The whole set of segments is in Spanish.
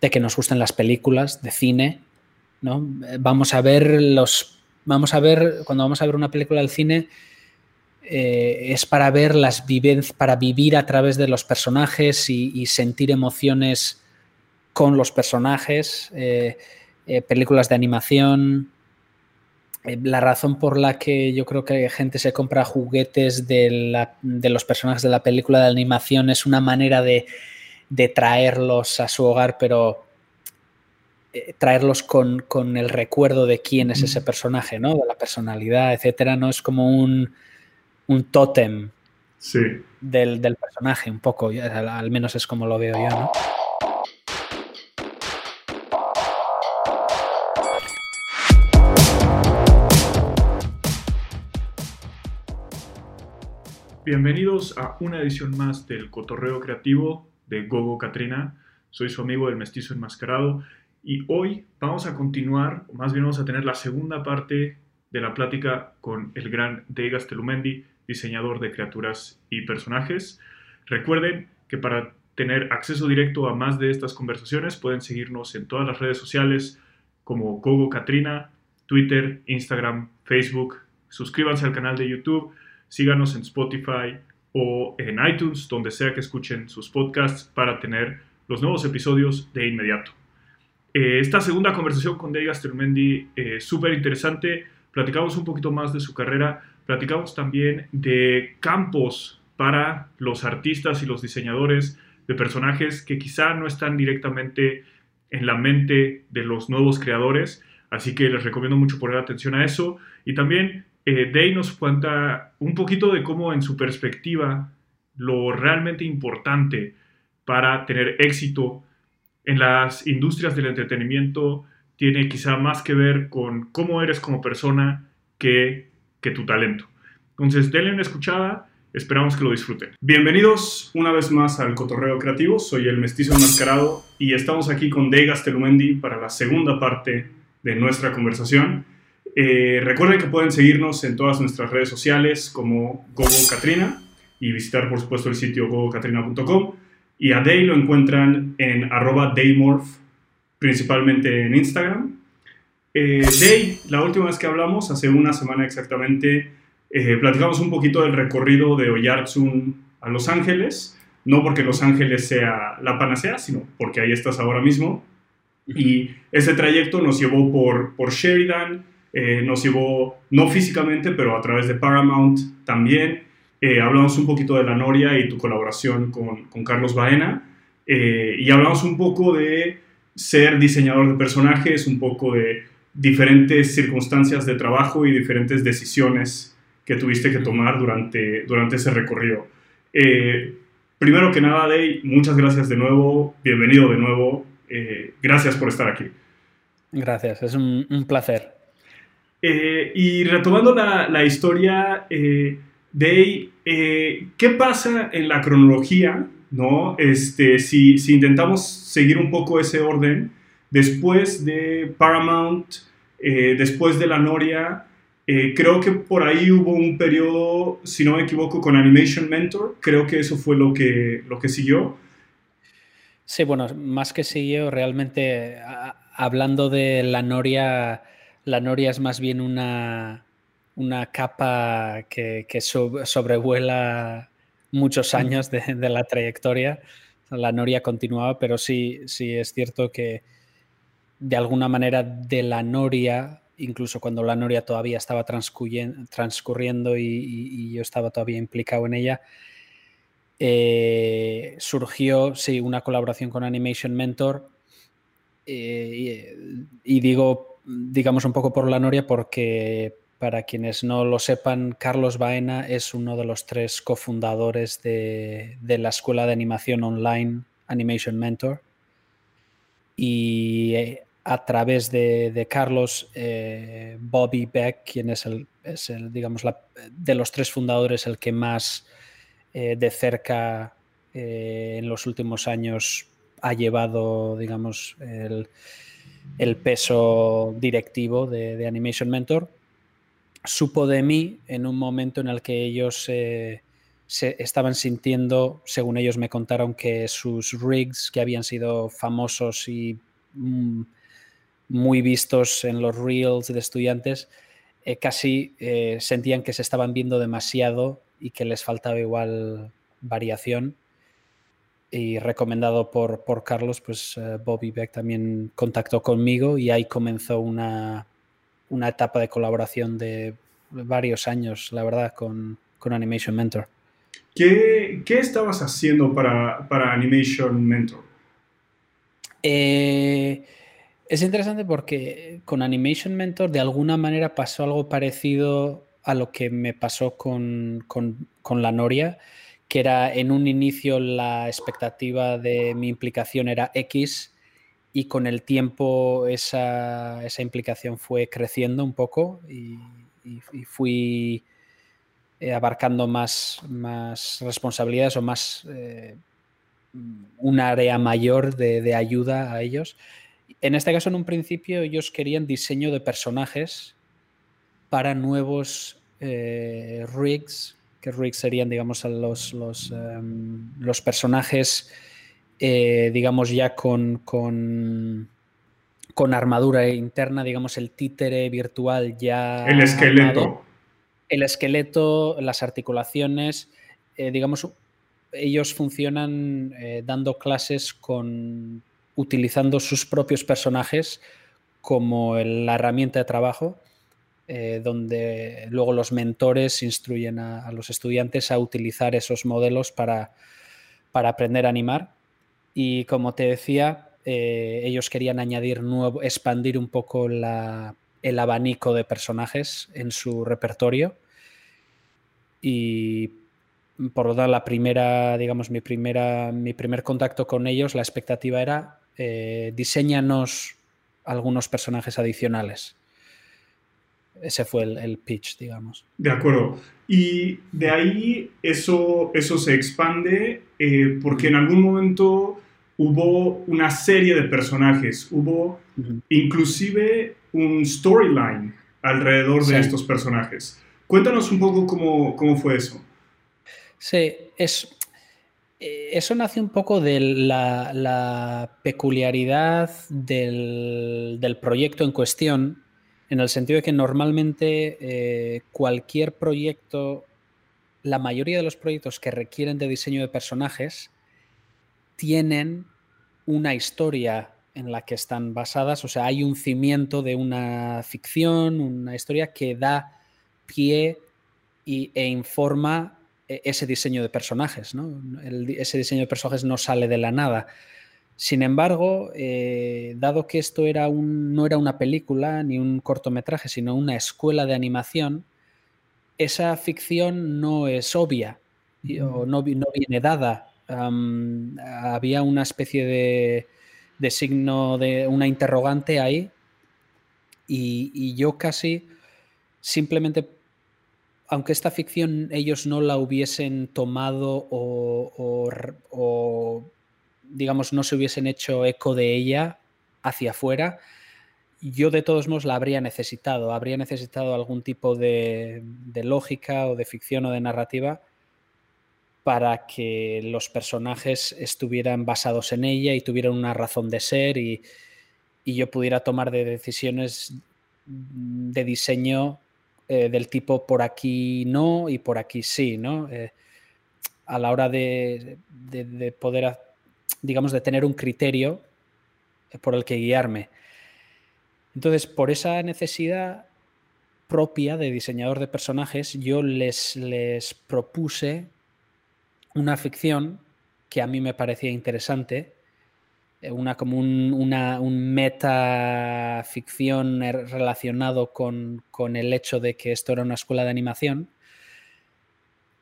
de que nos gusten las películas de cine, ¿no? Vamos a ver los, vamos a ver, cuando vamos a ver una película del cine, eh, es para ver las vivencias, para vivir a través de los personajes y, sentir emociones con los personajes, eh, eh, películas de animación. La razón por la que yo creo que gente se compra juguetes de, los personajes de la película de animación es una manera de, traerlos a su hogar, pero traerlos con, el recuerdo de quién es ese personaje, ¿no? De la personalidad, etcétera. No es como un, un tótem del, personaje, un poco, al, menos es como lo veo yo, ¿no? Bienvenidos a una edición más del Cotorreo Creativo de Gogo Katrina. Soy su amigo el mestizo enmascarado y hoy vamos a continuar, o más bien vamos a tener la segunda parte de la plática con el gran Degas Telumendi, diseñador de criaturas y personajes. Recuerden que para tener acceso directo a más de estas conversaciones pueden seguirnos en todas las redes sociales como Gogo Katrina, Twitter, Instagram, Facebook. Suscríbanse al canal de YouTube, síganos en Spotify o en iTunes, donde sea que escuchen sus podcasts para tener los nuevos episodios de inmediato. Eh, esta segunda conversación con Dave Gastelmendi es eh, súper interesante. Platicamos un poquito más de su carrera, Platicamos también de campos para los artistas y los diseñadores de personajes que quizá no están directamente en la mente de los nuevos creadores, así que les recomiendo mucho poner atención a eso. Y también eh, Day nos cuenta un poquito de cómo en su perspectiva lo realmente importante para tener éxito en las industrias del entretenimiento tiene quizá más que ver con cómo eres como persona que que tu talento. Entonces, denle una escuchada, esperamos que lo disfruten. Bienvenidos una vez más al Cotorreo Creativo, soy el mestizo enmascarado y estamos aquí con Degas Telumendi para la segunda parte de nuestra conversación. Eh, recuerden que pueden seguirnos en todas nuestras redes sociales como Gogo Katrina y visitar por supuesto el sitio gogokatrina.com y a Day lo encuentran en arroba Daymorph, principalmente en Instagram. Eh, Day, la última vez que hablamos, hace una semana exactamente, eh, platicamos un poquito del recorrido de Oyarzun a Los Ángeles, no porque Los Ángeles sea la panacea, sino porque ahí estás ahora mismo. Y ese trayecto nos llevó por, por Sheridan, eh, nos llevó no físicamente, pero a través de Paramount también. Eh, hablamos un poquito de la Noria y tu colaboración con, con Carlos Baena. y hablamos un poco de ser diseñador de personajes, un poco de diferentes circunstancias de trabajo y diferentes decisiones que tuviste que tomar durante, durante ese recorrido. Eh, primero que nada, Day, muchas gracias de nuevo, bienvenido de nuevo, eh, gracias por estar aquí. Gracias, es un, placer. Eh, y retomando la, la historia, Day, ¿qué pasa en la cronología? ¿no? Este, si, si intentamos seguir un poco ese orden, después de Paramount, eh, después de La Noria, eh, creo que por ahí hubo un periodo, si no me equivoco, con Animation Mentor. Creo que eso fue lo que, lo que siguió. Sí, bueno, más que siguió, realmente hablando de La Noria, La Noria es más bien una, una capa que, sobrevuela muchos años de, de, la trayectoria. La Noria continuaba, pero sí, sí es cierto que de alguna manera de la Noria, incluso cuando la Noria todavía estaba transcurriendo y, yo estaba todavía implicado en ella, eh, surgió sí, una colaboración con Animation Mentor. Eh, y, digo, digamos un poco por la Noria, porque para quienes no lo sepan, Carlos Baena es uno de los tres cofundadores de, de la escuela de animación online Animation Mentor. Y eh, a través de, Carlos, eh, Bobby Beck, quien es el, digamos, de los tres fundadores, el que más eh, de cerca en los últimos años ha llevado, digamos, el, peso directivo de, Animation Mentor, supo de mí en un momento en el que ellos se estaban sintiendo, según ellos me contaron, que sus rigs que habían sido famosos y mm, muy vistos en los reels de estudiantes, eh, casi eh, sentían que se estaban viendo demasiado y que les faltaba igual variación. Y recomendado por, por Carlos, pues eh, Bobby Beck también contactó conmigo y ahí comenzó una, una etapa de colaboración de varios años, la verdad, con, con Animation Mentor. ¿Qué, ¿Qué, estabas haciendo para, para Animation Mentor? Eh, es interesante porque con Animation Mentor de alguna manera pasó algo parecido a lo que me pasó con, la Noria, que era en un inicio la expectativa de mi implicación era X y con el tiempo esa, implicación fue creciendo un poco y, fui eh, abarcando más, más, responsabilidades o más eh, un área mayor de, de ayuda a ellos. En este caso, en un principio, ellos querían diseño de personajes para nuevos eh, rigs, que rigs serían, digamos, los, los, em, los personajes, eh, digamos, ya con, con, con, armadura interna, digamos, el títere virtual ya. El esqueleto. El esqueleto, las articulaciones, eh, digamos, ellos funcionan dando clases con utilizando sus propios personajes como la herramienta de trabajo, eh, donde luego los mentores instruyen a, los estudiantes a utilizar esos modelos para, para aprender a animar. Y como te decía, eh, ellos querían añadir nuevo, expandir un poco el abanico de personajes en su repertorio. Y por lo tanto, la primera, digamos, mi primera, mi primer contacto con ellos, la expectativa era eh, diseñanos algunos personajes adicionales. Ese fue el, pitch, digamos. De acuerdo. Y de ahí eso, eso se expande eh, porque en algún momento hubo una serie de personajes, hubo inclusive un storyline alrededor de estos personajes. Cuéntanos un poco cómo, cómo fue eso. Sí, es, eh, eso nace un poco de la, peculiaridad del, proyecto en cuestión, en el sentido de que normalmente eh, cualquier proyecto, la mayoría de los proyectos que requieren de diseño de personajes, tienen una historia en la que están basadas, o sea, hay un cimiento de una ficción, una historia que da pie y, e informa e, ese diseño de personajes. ese diseño de personajes no sale de la nada. Sin embargo, eh, dado que esto era un, no era una película ni un cortometraje, sino una escuela de animación, esa ficción no es obvia o no, viene dada. había una especie de, de, signo de una interrogante ahí y, y yo casi simplemente aunque esta ficción ellos no la hubiesen tomado o, digamos, no se hubiesen hecho eco de ella hacia afuera, yo de todos modos la habría necesitado. Habría necesitado algún tipo de, lógica o de ficción o de narrativa para que los personajes estuvieran basados en ella y tuvieran una razón de ser y, y yo pudiera tomar de decisiones de diseño eh, del tipo por aquí no y por aquí sí, ¿no? Eh, a la hora de, poder, digamos, de tener un criterio por el que guiarme. Entonces, por esa necesidad propia de diseñador de personajes, yo les, les propuse una ficción que a mí me parecía interesante eh, una como un, una, un metaficción relacionado con, el hecho de que esto era una escuela de animación.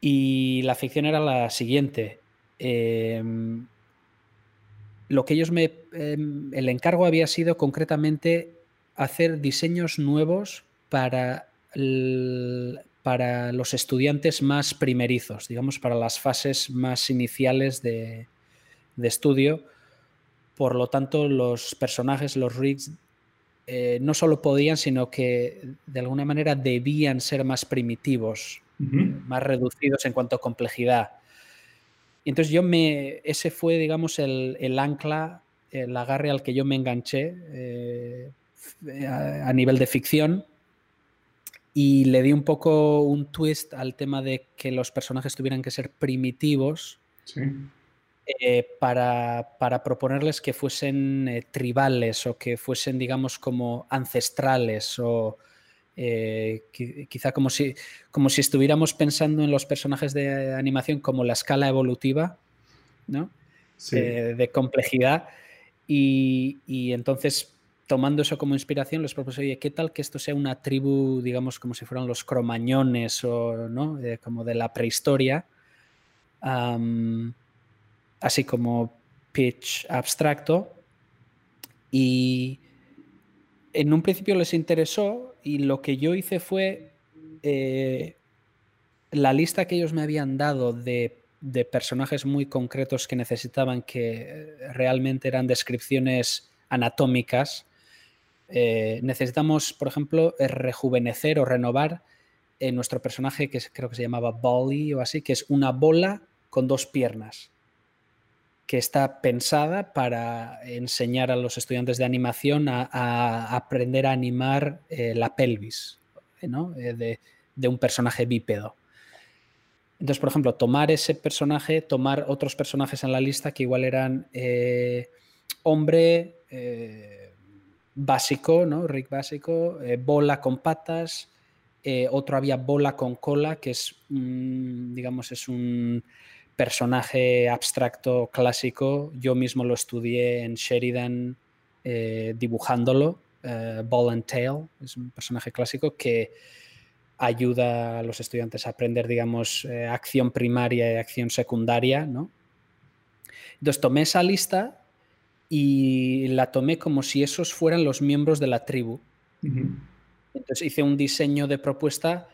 Y la ficción era la siguiente. Em, lo que ellos me. Em, el encargo había sido concretamente hacer diseños nuevos para, para los estudiantes más primerizos, digamos, para las fases más iniciales de, de estudio por lo tanto, los personajes, los rigs, eh, no solo podían, sino que de alguna manera debían ser más primitivos más reducidos en cuanto a complejidad. Y entonces yo me, ese fue, digamos, el, ancla, el agarre al que yo me enganché eh, a, nivel de ficción y le di un poco un twist al tema de que los personajes tuvieran que ser primitivos eh, para, proponerles que fuesen eh, tribales o que fuesen, digamos, como ancestrales o eh, quizá como si, como si estuviéramos pensando en los personajes de animación como la escala evolutiva, ¿no? de complejidad. Y, entonces, tomando eso como inspiración, les propuse, oye, ¿qué tal que esto sea una tribu, digamos, como si fueran los cromañones o, ¿no? como de la prehistoria? así como pitch abstracto. Y en un principio les interesó y lo que yo hice fue eh, la lista que ellos me habían dado de, personajes muy concretos que necesitaban, que realmente eran descripciones anatómicas. Eh, necesitamos, por ejemplo, rejuvenecer o renovar eh, nuestro personaje que creo que se llamaba Bolly o así, que es una bola con dos piernas que está pensada para enseñar a los estudiantes de animación a, aprender a animar eh, la pelvis eh, de, un personaje bípedo. Entonces, por ejemplo, tomar ese personaje, tomar otros personajes en la lista que igual eran eh, hombre básico, ¿no? Rick básico, bola con patas, otro había bola con cola, que es, digamos, es un personaje abstracto clásico. Yo mismo lo estudié en Sheridan eh, dibujándolo. Eh, Ball and Tail es un personaje clásico que ayuda a los estudiantes a aprender, digamos, eh, acción primaria y acción secundaria, ¿no? Entonces tomé esa lista y la tomé como si esos fueran los miembros de la tribu. Entonces hice un diseño de propuesta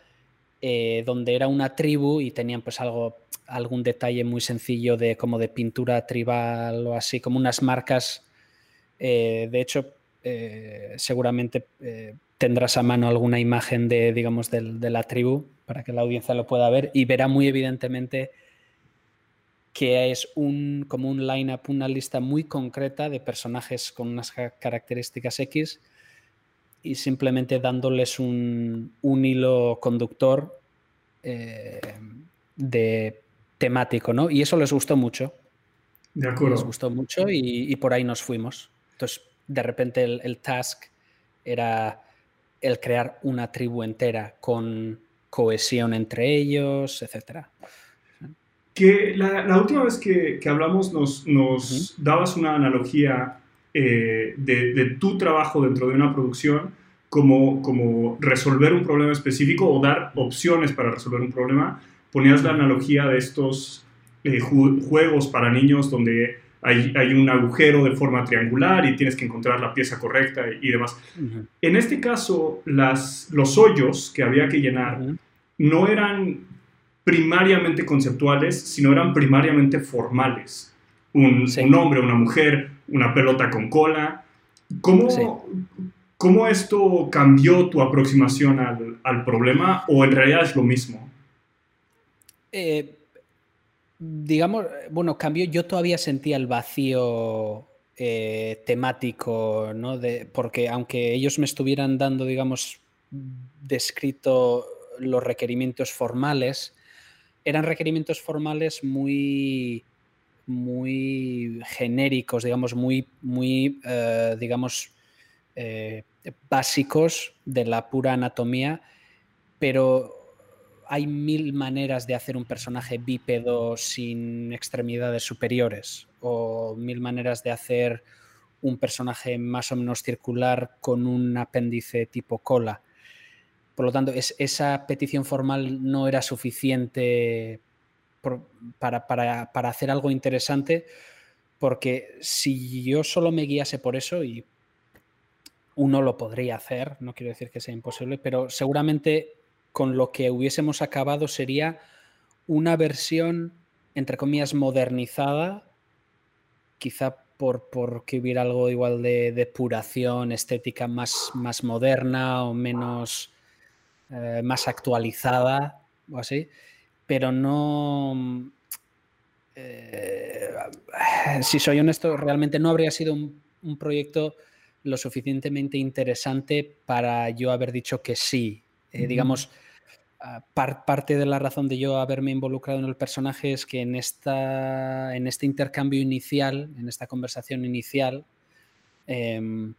donde era una tribu y tenían pues algo algún detalle muy sencillo de como de pintura tribal o así, como unas marcas. Eh, de hecho, eh, seguramente eh, tendrás a mano alguna imagen de, digamos, de, la tribu para que la audiencia lo pueda ver y verá muy evidentemente que es un, como un line-up, una lista muy concreta de personajes con unas características X y simplemente dándoles un, hilo conductor de temático, ¿no? Y eso les gustó mucho. De acuerdo. Les gustó mucho y, por ahí nos fuimos. Entonces, de repente el, task era el crear una tribu entera con cohesión entre ellos, etc. Que la, última vez que, hablamos nos, nos dabas una analogía eh, de, de, tu trabajo dentro de una producción como, como resolver un problema específico o dar opciones para resolver un problema ponías la analogía de estos eh, juegos para niños donde hay, un agujero de forma triangular y tienes que encontrar la pieza correcta y, demás. En este caso, las, los hoyos que había que llenar no eran primariamente conceptuales, sino eran primariamente formales. Un, hombre, una mujer, una pelota con cola. ¿Cómo, ¿Cómo esto cambió tu aproximación al, al problema o en realidad es lo mismo? Eh, digamos, bueno, cambio, yo todavía sentía el vacío eh, temático, ¿no? Porque aunque ellos me estuvieran dando, digamos, descrito los requerimientos formales, eran requerimientos formales muy, muy genéricos, digamos, muy, muy eh, digamos, básicos de la pura anatomía, pero hay mil maneras de hacer un personaje bípedo sin extremidades superiores o mil maneras de hacer un personaje más o menos circular con un apéndice tipo cola. Por lo tanto, esa petición formal no era suficiente para, para, hacer algo interesante, porque si yo solo me guiase por eso, y uno lo podría hacer, no quiero decir que sea imposible, pero seguramente con lo que hubiésemos acabado sería una versión, entre comillas, modernizada, quizá por, que hubiera algo igual de depuración estética más, más moderna o menos, eh, más actualizada, o así, pero no... Eh, si soy honesto, realmente no habría sido un, proyecto lo suficientemente interesante para yo haber dicho que sí. Eh, digamos, ah, parte de la razón de yo haberme involucrado en el personaje es que en, esta, en este intercambio inicial, en esta conversación inicial, em,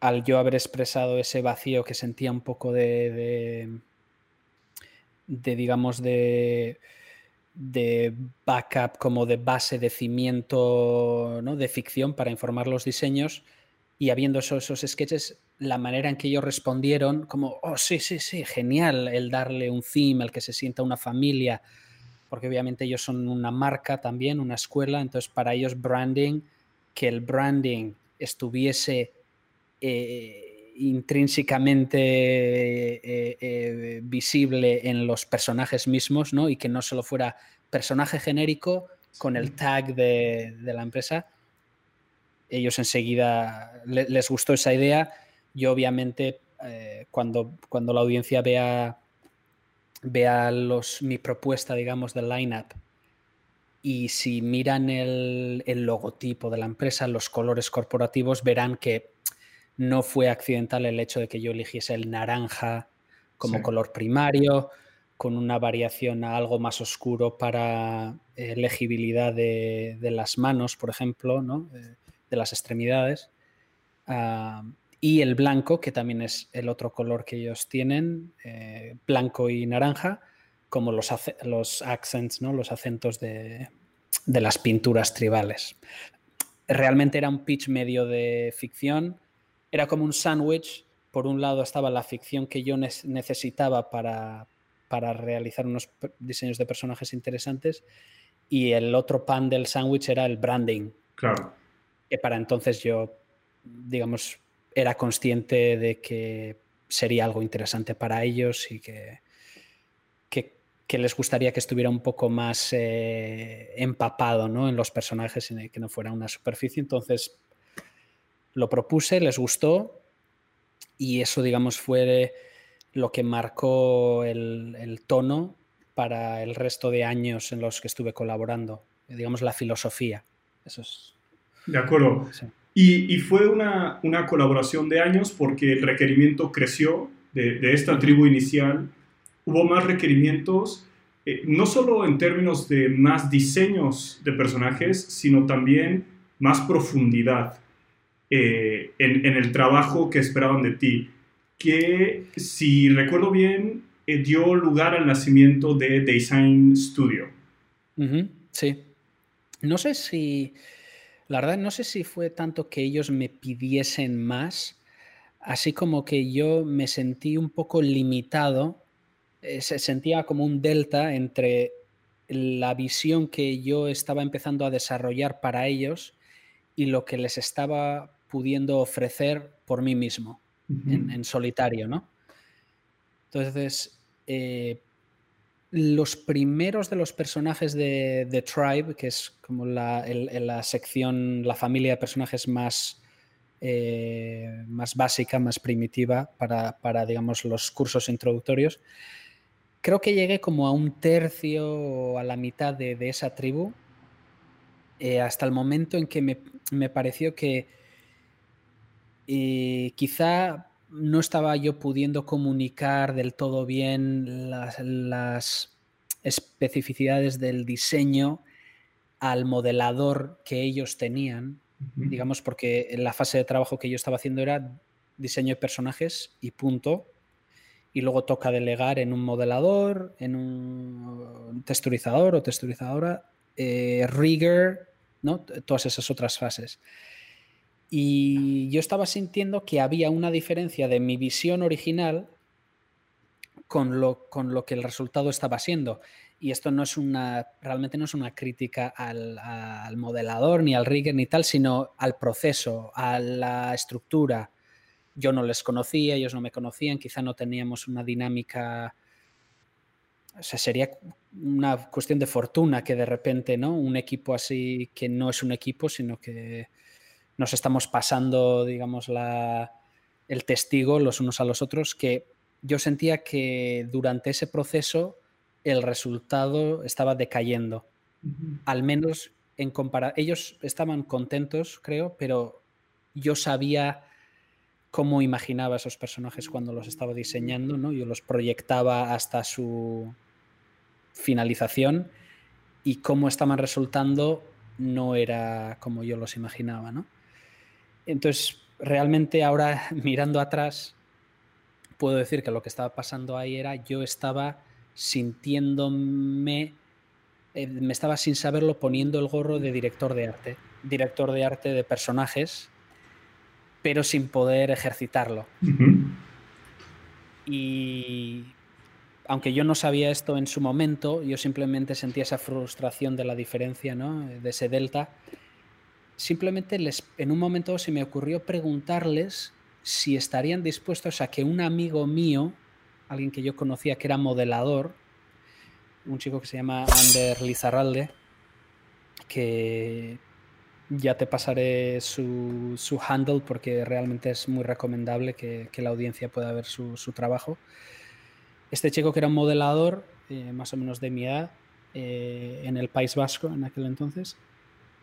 al yo haber expresado ese vacío que sentía un poco de, de, digamos, de, de backup, como de base de cimiento ¿no? de ficción para informar los diseños, y habiendo esos, esos sketches, la manera en que ellos respondieron, como, oh, sí, sí, sí, genial el darle un theme, el que se sienta una familia, porque obviamente ellos son una marca también, una escuela, entonces para ellos branding, que el branding estuviese eh, intrínsecamente eh, eh, visible en los personajes mismos, ¿no? Y que no solo fuera personaje genérico con el tag de, la empresa. Ellos enseguida les gustó esa idea. Yo obviamente cuando, cuando la audiencia vea, vea los, mi propuesta, digamos, del lineup y si miran el, el, logotipo de la empresa, los colores corporativos, verán que no fue accidental el hecho de que yo eligiese el naranja como color primario, con una variación a algo más oscuro para eh, legibilidad de, las manos, por ejemplo, ¿no? Eh, de las extremidades. Ah, y el blanco, que también es el otro color que ellos tienen, eh, blanco y naranja, como los, los accents, ¿no? los acentos de, de las pinturas tribales. Realmente era un pitch medio de ficción era como un sándwich. Por un lado estaba la ficción que yo necesitaba para, para realizar unos diseños de personajes interesantes y el otro pan del sándwich era el branding. Claro. Que para entonces yo, digamos, era consciente de que sería algo interesante para ellos y que, que, les gustaría que estuviera un poco más eh, empapado ¿no? en los personajes y que no fuera una superficie. Entonces, lo propuse, les gustó y eso, digamos, fue lo que marcó el, tono para el resto de años en los que estuve colaborando, digamos, la filosofía. Eso es. De acuerdo. Y, fue una, colaboración de años porque el requerimiento creció de, esta tribu inicial. Hubo más requerimientos, eh, no solo en términos de más diseños de personajes, sino también más profundidad. Eh, en, el trabajo que esperaban de ti, que si recuerdo bien, eh, dio lugar al nacimiento de Design Studio. sí. No sé si, la verdad, no sé si fue tanto que ellos me pidiesen más, así como que yo me sentí un poco limitado, eh, se sentía como un delta entre la visión que yo estaba empezando a desarrollar para ellos y lo que les estaba pudiendo ofrecer por mí mismo, en, solitario, ¿no? Entonces, eh, los primeros de los personajes de, The Tribe, que es como la, la, sección, la familia de personajes más, eh, más básica, más primitiva para, para, digamos, los cursos introductorios, creo que llegué como a un tercio o a la mitad de, esa tribu, eh, hasta el momento en que me, me pareció que y quizá no estaba yo pudiendo comunicar del todo bien las, especificidades del diseño al modelador que ellos tenían, digamos, porque la fase de trabajo que yo estaba haciendo era diseño de personajes y punto. Y luego toca delegar en un modelador, en un texturizador o texturizadora, eh, rigger, ¿no? todas esas otras fases. Y yo estaba sintiendo que había una diferencia de mi visión original con lo, con lo que el resultado estaba siendo. Y esto no es una, realmente no es una crítica al, al, modelador, ni al rigger, ni tal, sino al proceso, a la estructura. Yo no les conocía, ellos no me conocían, quizá no teníamos una dinámica. O sea, sería una cuestión de fortuna que de repente, ¿no? Un equipo así que no es un equipo, sino que nos estamos pasando, digamos, la, el testigo los unos a los otros, que yo sentía que durante ese proceso el resultado estaba decayendo. Al menos en comparación. Ellos estaban contentos, creo, pero yo sabía cómo imaginaba esos personajes cuando los estaba diseñando, ¿no? Yo los proyectaba hasta su finalización y cómo estaban resultando no era como yo los imaginaba, ¿no? Entonces, realmente ahora mirando atrás, puedo decir que lo que estaba pasando ahí era yo estaba sintiéndome, eh, me estaba sin saberlo poniendo el gorro de director de arte, director de arte de personajes, pero sin poder ejercitarlo. Y aunque yo no sabía esto en su momento, yo simplemente sentía esa frustración de la diferencia, ¿no? de ese delta. Simplemente les, en un momento se me ocurrió preguntarles si estarían dispuestos a que un amigo mío, alguien que yo conocía que era modelador, un chico que se llama Ander Lizarralde, que ya te pasaré su, su, handle porque realmente es muy recomendable que, que la audiencia pueda ver su, su, trabajo. Este chico que era un modelador, eh, más o menos de mi edad, eh, en el País Vasco en aquel entonces,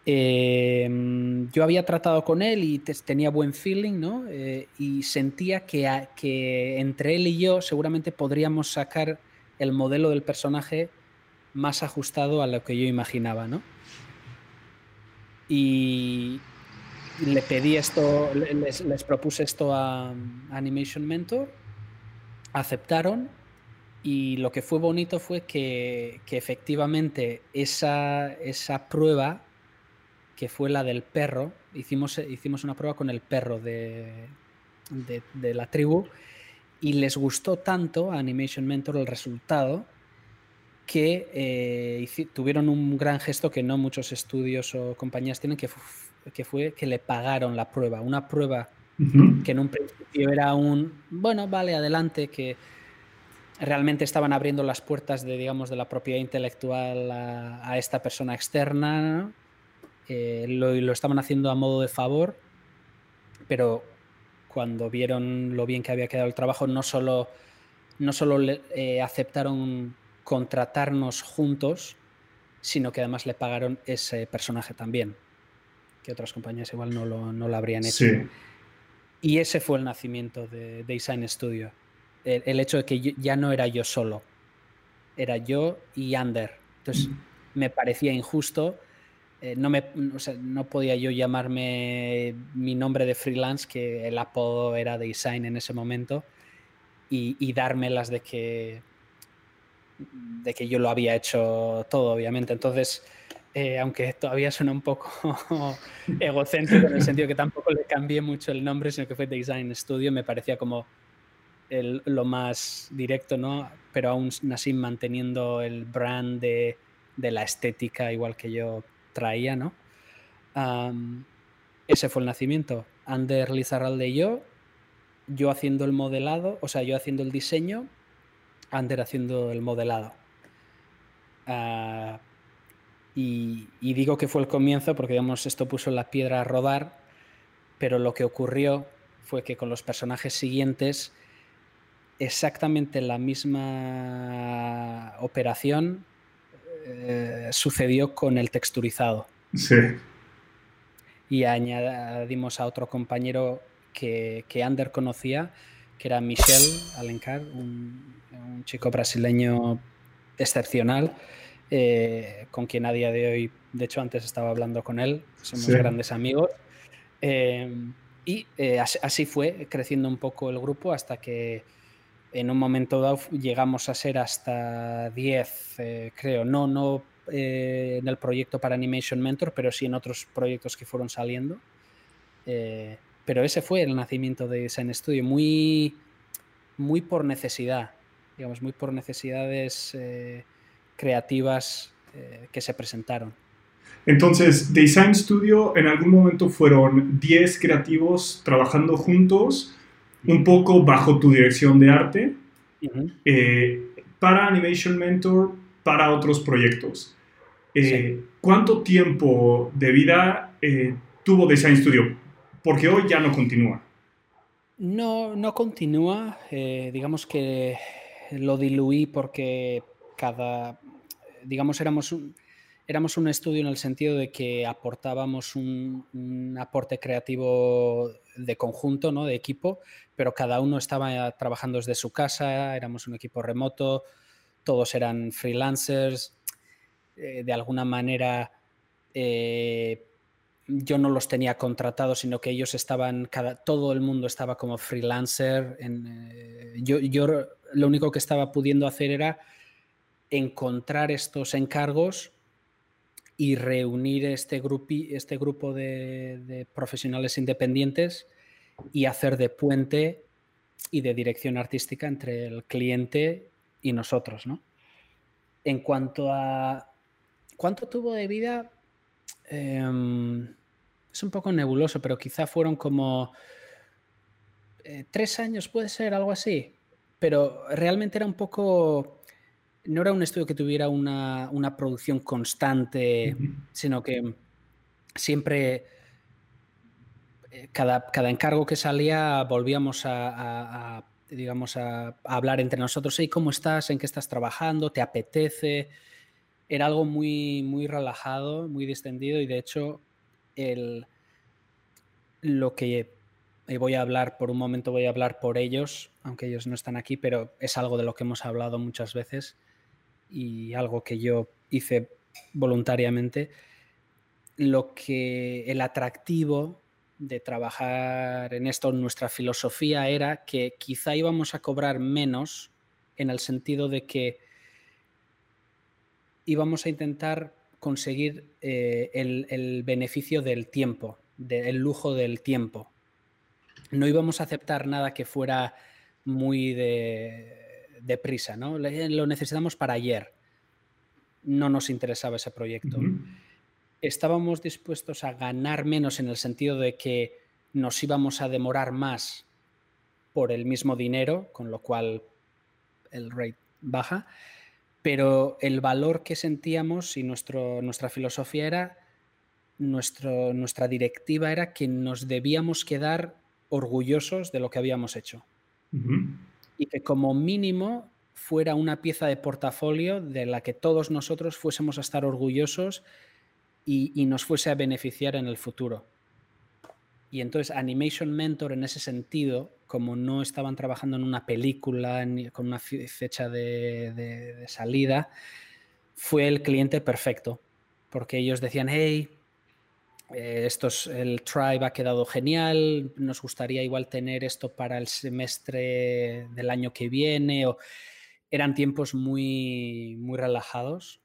Em, yo había tratado con él y tenía buen feeling, ¿no? Eh, y sentía que, entre él y yo seguramente podríamos sacar el modelo del personaje más ajustado a lo que yo imaginaba, ¿no? Y le pedí esto, les, propuse esto a Animation Mentor, aceptaron y lo que fue bonito fue que, que efectivamente esa, esa prueba que fue la del perro. Hicimos, hicimos una prueba con el perro de, de, la tribu y les gustó tanto a Animation Mentor el resultado que eh, tuvieron un gran gesto que no muchos estudios o compañías tienen, que, que fue que le pagaron la prueba. Una prueba que en un principio era un, bueno, vale, adelante, que realmente estaban abriendo las puertas de, digamos, de la propiedad intelectual a, a esta persona externa eh, lo, lo, estaban haciendo a modo de favor, pero cuando vieron lo bien que había quedado el trabajo, no solo, no solo eh, aceptaron contratarnos juntos, sino que además le pagaron ese personaje también, que otras compañías igual no lo, no lo habrían hecho. Y ese fue el nacimiento de, Design Studio. El, el, hecho de que ya no era yo solo, era yo y Ander. Entonces me parecía injusto eh, no, me, no podía yo llamarme mi nombre de freelance, que el apodo era Design en ese momento, y, y dármelas de que, de que yo lo había hecho todo, obviamente. Entonces, eh, aunque todavía suena un poco egocéntrico en el sentido que tampoco le cambié mucho el nombre, sino que fue Design Studio, me parecía como lo más directo, ¿no? Pero aún así manteniendo el brand de, de la estética, igual que yo traía, ¿no? ese fue el nacimiento. Ander Lizarralde y yo, yo haciendo el modelado, o sea, yo haciendo el diseño, Ander haciendo el modelado. Ah, y, digo que fue el comienzo porque, digamos, esto puso la piedra a rodar, pero lo que ocurrió fue que con los personajes siguientes, exactamente la misma operación eh, sucedió con el texturizado. Sí. Y añadimos a otro compañero que, que Ander conocía, que era Michel Alencar, un, chico brasileño excepcional, eh, con quien a día de hoy, de hecho antes estaba hablando con él, somos grandes amigos. Eh, y así fue creciendo un poco el grupo hasta que en un momento dado llegamos a ser hasta 10, eh, creo, no, no eh, en el proyecto para Animation Mentor, pero sí en otros proyectos que fueron saliendo. Eh, pero ese fue el nacimiento de Design Studio, muy, muy por necesidad, digamos, muy por necesidades creativas que se presentaron. Entonces, Design Studio en algún momento fueron 10 creativos trabajando juntos un poco bajo tu dirección de arte eh, para Animation Mentor, para otros proyectos. Eh, ¿Cuánto tiempo de vida eh, tuvo Design Studio? Porque hoy ya no continúa. No, no continúa. digamos que lo diluí porque cada, digamos, éramos un, éramos un estudio en el sentido de que aportábamos un, aporte creativo de conjunto, ¿no? de equipo, pero cada uno estaba trabajando desde su casa, éramos un equipo remoto, todos eran freelancers, eh, de alguna manera eh, yo no los tenía contratados, sino que ellos estaban, cada, todo el mundo estaba como freelancer. Eh, yo, yo lo único que estaba pudiendo hacer era encontrar estos encargos y reunir este, este grupo de, profesionales independientes y hacer de puente y de dirección artística entre el cliente y nosotros, ¿no? En cuanto a cuánto tuvo de vida, em, es un poco nebuloso, pero quizá fueron como eh, tres años, puede ser, algo así. Pero realmente era un poco no era un estudio que tuviera una, producción constante, sino que siempre, eh, cada, cada, encargo que salía, volvíamos a, digamos, a, hablar entre nosotros, hey, ¿cómo estás? ¿En qué estás trabajando? ¿Te apetece? Era algo muy, muy relajado, muy distendido y de hecho el, lo que voy a hablar por un momento, voy a hablar por ellos, aunque ellos no están aquí, pero es algo de lo que hemos hablado muchas veces y algo que yo hice voluntariamente, lo que el atractivo de trabajar en esto, nuestra filosofía era que quizá íbamos a cobrar menos en el sentido de que íbamos a intentar conseguir eh, el, beneficio del tiempo, del lujo del tiempo. No íbamos a aceptar nada que fuera muy de deprisa, ¿no? Lo necesitamos para ayer. No nos interesaba ese proyecto. Estábamos dispuestos a ganar menos en el sentido de que nos íbamos a demorar más por el mismo dinero, con lo cual el rate baja, pero el valor que sentíamos y nuestro, nuestra filosofía era, nuestro, nuestra directiva era que nos debíamos quedar orgullosos de lo que habíamos hecho y que como mínimo fuera una pieza de portafolio de la que todos nosotros fuésemos a estar orgullosos y, nos fuese a beneficiar en el futuro. Y entonces Animation Mentor en ese sentido, como no estaban trabajando en una película con una fecha de, salida, fue el cliente perfecto, porque ellos decían, hey, eh, el Tribe ha quedado genial, nos gustaría igual tener esto para el semestre del año que viene. O, eran tiempos muy, muy relajados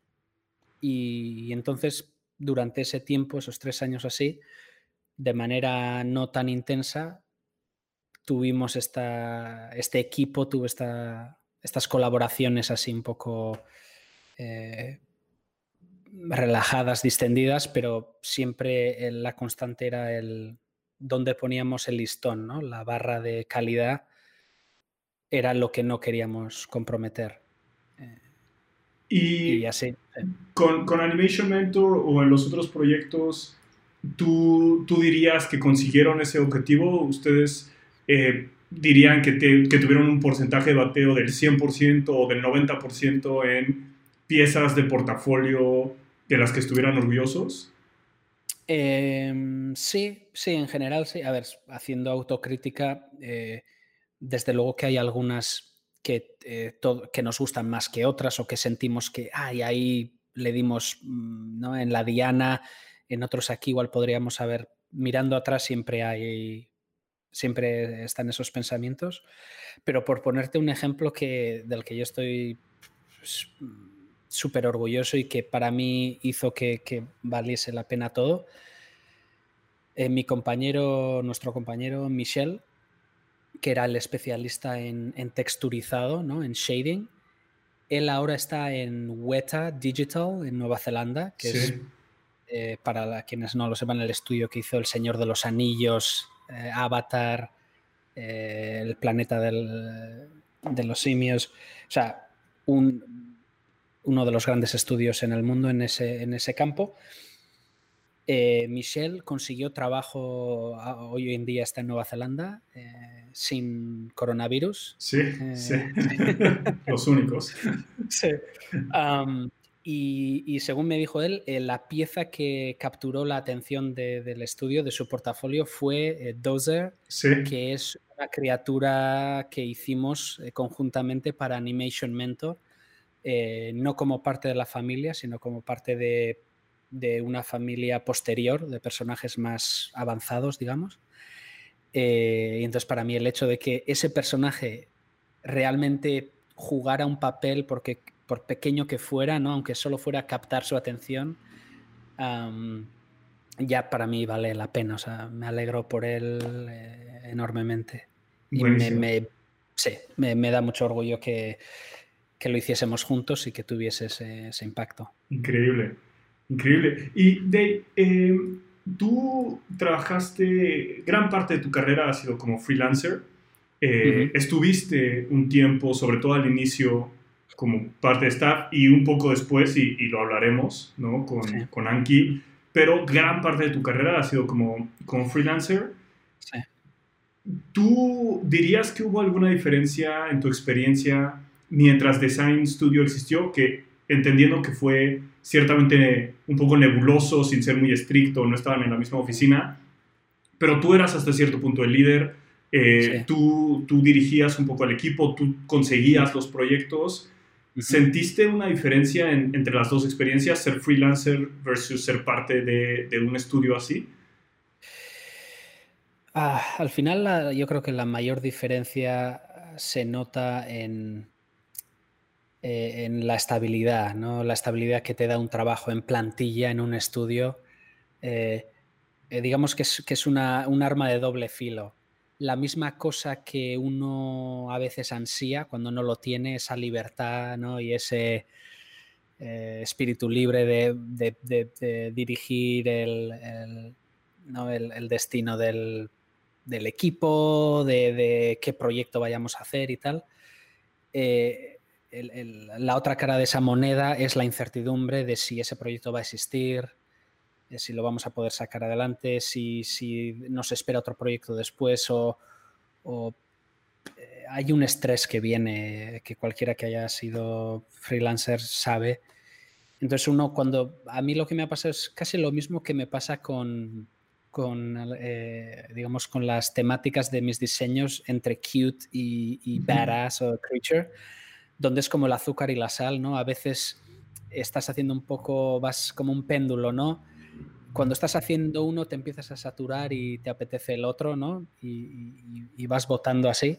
y, entonces durante ese tiempo, esos tres años así, de manera no tan intensa, tuvimos esta, este equipo, tuvo esta, estas colaboraciones así un poco eh, relajadas, distendidas, pero siempre la constante era el donde poníamos el listón, ¿no? La barra de calidad era lo que no queríamos comprometer. y, así. Con, Animation Mentor o en los otros proyectos, ¿tú, tú dirías que consiguieron ese objetivo? ¿Ustedes eh, dirían que, que tuvieron un porcentaje de bateo del 100% o del 90% en piezas de portafolio de las que estuvieran orgullosos? Em, sí, sí, en general sí. A ver, haciendo autocrítica, eh, desde luego que hay algunas que, eh, que nos gustan más que otras o que sentimos que ay, ahí le dimos mm, ¿no? en la diana, en otros aquí igual podríamos haber, mirando atrás siempre hay, siempre están esos pensamientos, pero por ponerte un ejemplo que, del que yo estoy pues, súper orgulloso y que para mí hizo que, valiese la pena todo. Eh, mi compañero, nuestro compañero Michel, que era el especialista en, texturizado, ¿no? en shading, él ahora está en Weta Digital en Nueva Zelanda, que es, eh, para quienes no lo sepan, el estudio que hizo El Señor de los Anillos, eh, Avatar, El Planeta de los Simios. O sea, un, uno de los grandes estudios en el mundo en ese, en ese campo. Eh, Michelle consiguió trabajo, hoy en día está en Nueva Zelanda, eh, sin coronavirus. Sí, eh, sí. los únicos. Sí. y, según me dijo él, la pieza que capturó la atención del estudio, de su portafolio, fue Dozer, que es una criatura que hicimos conjuntamente para Animation Mentor, no como parte de la familia, sino como parte de de una familia posterior, de personajes más avanzados, digamos. Eh, y entonces para mí el hecho de que ese personaje realmente jugara un papel, porque, por pequeño que fuera, ¿no? aunque solo fuera captar su atención, ya para mí vale la pena. O sea, me alegro por él eh, enormemente. Y me, sí, me, da mucho orgullo que, lo hiciésemos juntos y que tuviese ese impacto. Increíble. Increíble. Y Dave, eh, tú trabajaste, gran parte de tu carrera ha sido como freelancer. Eh, estuviste un tiempo, sobre todo al inicio, como parte de staff y un poco después, y, lo hablaremos, ¿no? Con, con, Anki, pero gran parte de tu carrera ha sido como, como freelancer. Sí. ¿Tú dirías que hubo alguna diferencia en tu experiencia mientras Design Studio existió? Que entendiendo que fue ciertamente un poco nebuloso, sin ser muy estricto, no estaban en la misma oficina, pero tú eras hasta cierto punto el líder, eh, tú, tú dirigías un poco al equipo, tú conseguías los proyectos. ¿Sentiste una diferencia entre las dos experiencias, ser freelancer versus ser parte de, de un estudio así? Ah, al final yo creo que la mayor diferencia se nota en, eh, en la estabilidad, ¿no? La estabilidad que te da un trabajo en plantilla, en un estudio. Eh, eh, digamos que es, una, un arma de doble filo. La misma cosa que uno a veces ansía cuando no lo tiene, esa libertad y ese espíritu libre de, dirigir el, destino del, equipo, de, qué proyecto vayamos a hacer y tal la otra cara de esa moneda es la incertidumbre de si ese proyecto va a existir, de si lo vamos a poder sacar adelante, si, si nos espera otro proyecto después o, eh, hay un estrés que viene que cualquiera que haya sido freelancer sabe. Entonces uno cuando a mí lo que me ha pasado es casi lo mismo que me pasa con, con eh, digamos con las temáticas de mis diseños entre cute y, y badass o creature donde es como el azúcar y la sal, ¿no? A veces estás haciendo un poco, vas como un péndulo, ¿no? Cuando estás haciendo uno te empiezas a saturar y te apetece el otro, ¿no? Y, vas votando así.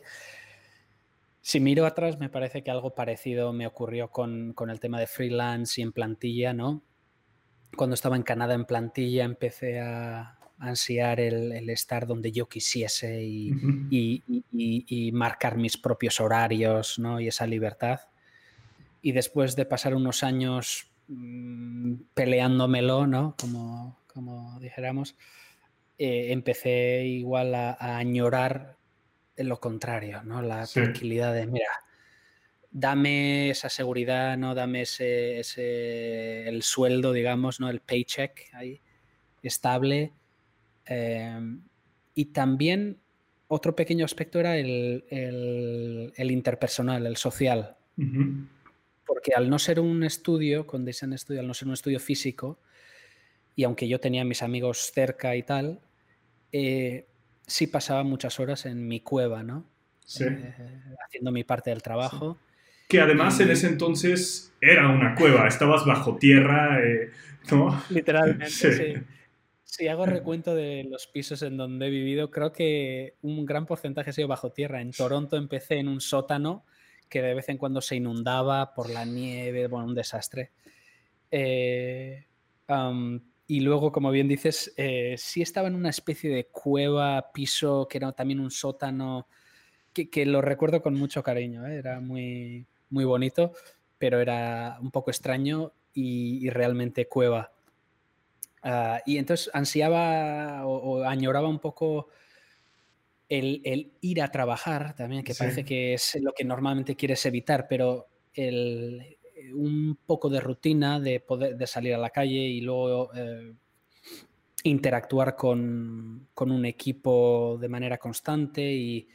Si miro atrás, me parece que algo parecido me ocurrió con, con, el tema de freelance y en plantilla, ¿no? Cuando estaba en Canadá en plantilla empecé a, ansiar el, estar donde yo quisiese y, marcar mis propios horarios ¿no? y esa libertad. Y después de pasar unos años mm, peleándomelo, ¿no? como, como dijéramos, eh, empecé igual a, añorar lo contrario, ¿no? la tranquilidad de, mira, dame esa seguridad, ¿no? dame ese, ese, el sueldo, digamos, ¿no? el paycheck ahí estable Em, y también otro pequeño aspecto era el, interpersonal, el social. Porque al no ser un estudio, con Design Studio, al no ser un estudio físico, y aunque yo tenía mis amigos cerca y tal, eh, sí pasaba muchas horas en mi cueva, ¿no? Eh, haciendo mi parte del trabajo. Que además en ese entonces era una cueva, estabas bajo tierra, eh, ¿no? Literalmente, sí. Si hago recuento de los pisos en donde he vivido, creo que un gran porcentaje ha sido bajo tierra. En Toronto empecé en un sótano que de vez en cuando se inundaba por la nieve, bueno, un desastre. Eh, y luego, como bien dices, eh, sí estaba en una especie de cueva, piso, que era también un sótano, que, lo recuerdo con mucho cariño, ¿eh? era muy, muy bonito, pero era un poco extraño y realmente cueva. Ah, y entonces ansiaba o, añoraba un poco el, ir a trabajar también, que parece que es lo que normalmente quieres evitar, pero el, un poco de rutina de poder de salir a la calle y luego eh, interactuar con, con, un equipo de manera constante y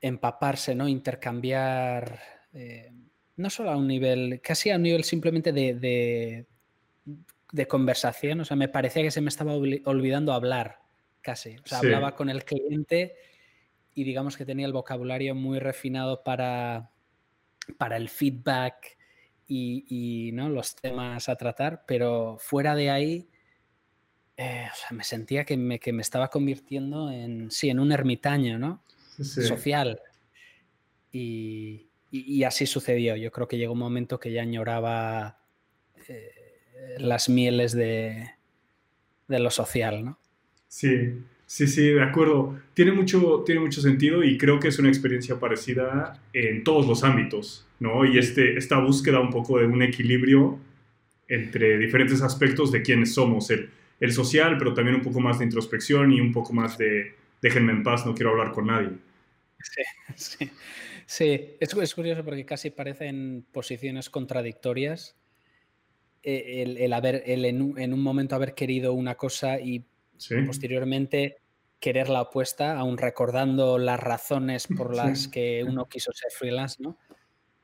empaparse, ¿no? Intercambiar, eh, no solo a un nivel, casi a un nivel simplemente de, de, conversación. O sea, me parecía que se me estaba olvidando hablar casi. O sea, hablaba con el cliente y digamos que tenía el vocabulario muy refinado para, para el feedback y, ¿no? los temas a tratar, pero fuera de ahí eh, me sentía que me, que me, estaba convirtiendo en, sí, en un ermitaño, ¿no? Social. Y, y, así sucedió. Yo creo que llegó un momento que ya añoraba eh, las mieles de, de, lo social, ¿no? Sí, sí, sí, de acuerdo. Tiene mucho, tiene mucho sentido y creo que es una experiencia parecida en todos los ámbitos, ¿no? Y este, esta búsqueda un poco de un equilibrio entre diferentes aspectos de quiénes somos. El, el social, pero también un poco más de introspección y un poco más de déjenme en paz, no quiero hablar con nadie. Sí, sí. sí. Es, es, curioso porque casi parecen posiciones contradictorias. E, el, el haber, el en, un, en, un, momento haber querido una cosa y sí. posteriormente querer la opuesta, aún recordando las razones por las sí. que uno quiso ser freelance, ¿no?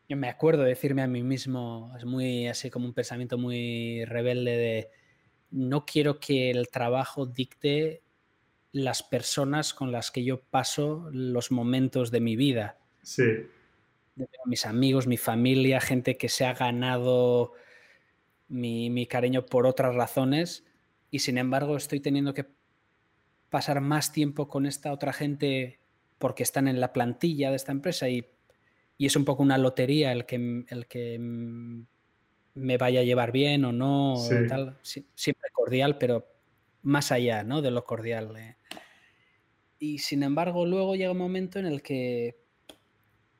Yo me acuerdo de decirme a mí mismo, es muy así como un pensamiento muy rebelde de no quiero que el trabajo dicte las personas con las que yo paso los momentos de mi vida. Sí. Mis amigos, mi familia, gente que se ha ganado mi, mi, cariño por otras razones y sin embargo estoy teniendo que pasar más tiempo con esta otra gente porque están en la plantilla de esta empresa y, y es un poco una lotería el que, el que me vaya a llevar bien o no, sí. tal. siempre cordial, pero más allá ¿no? de lo cordial. Eh. Y sin embargo, luego llega un momento en el que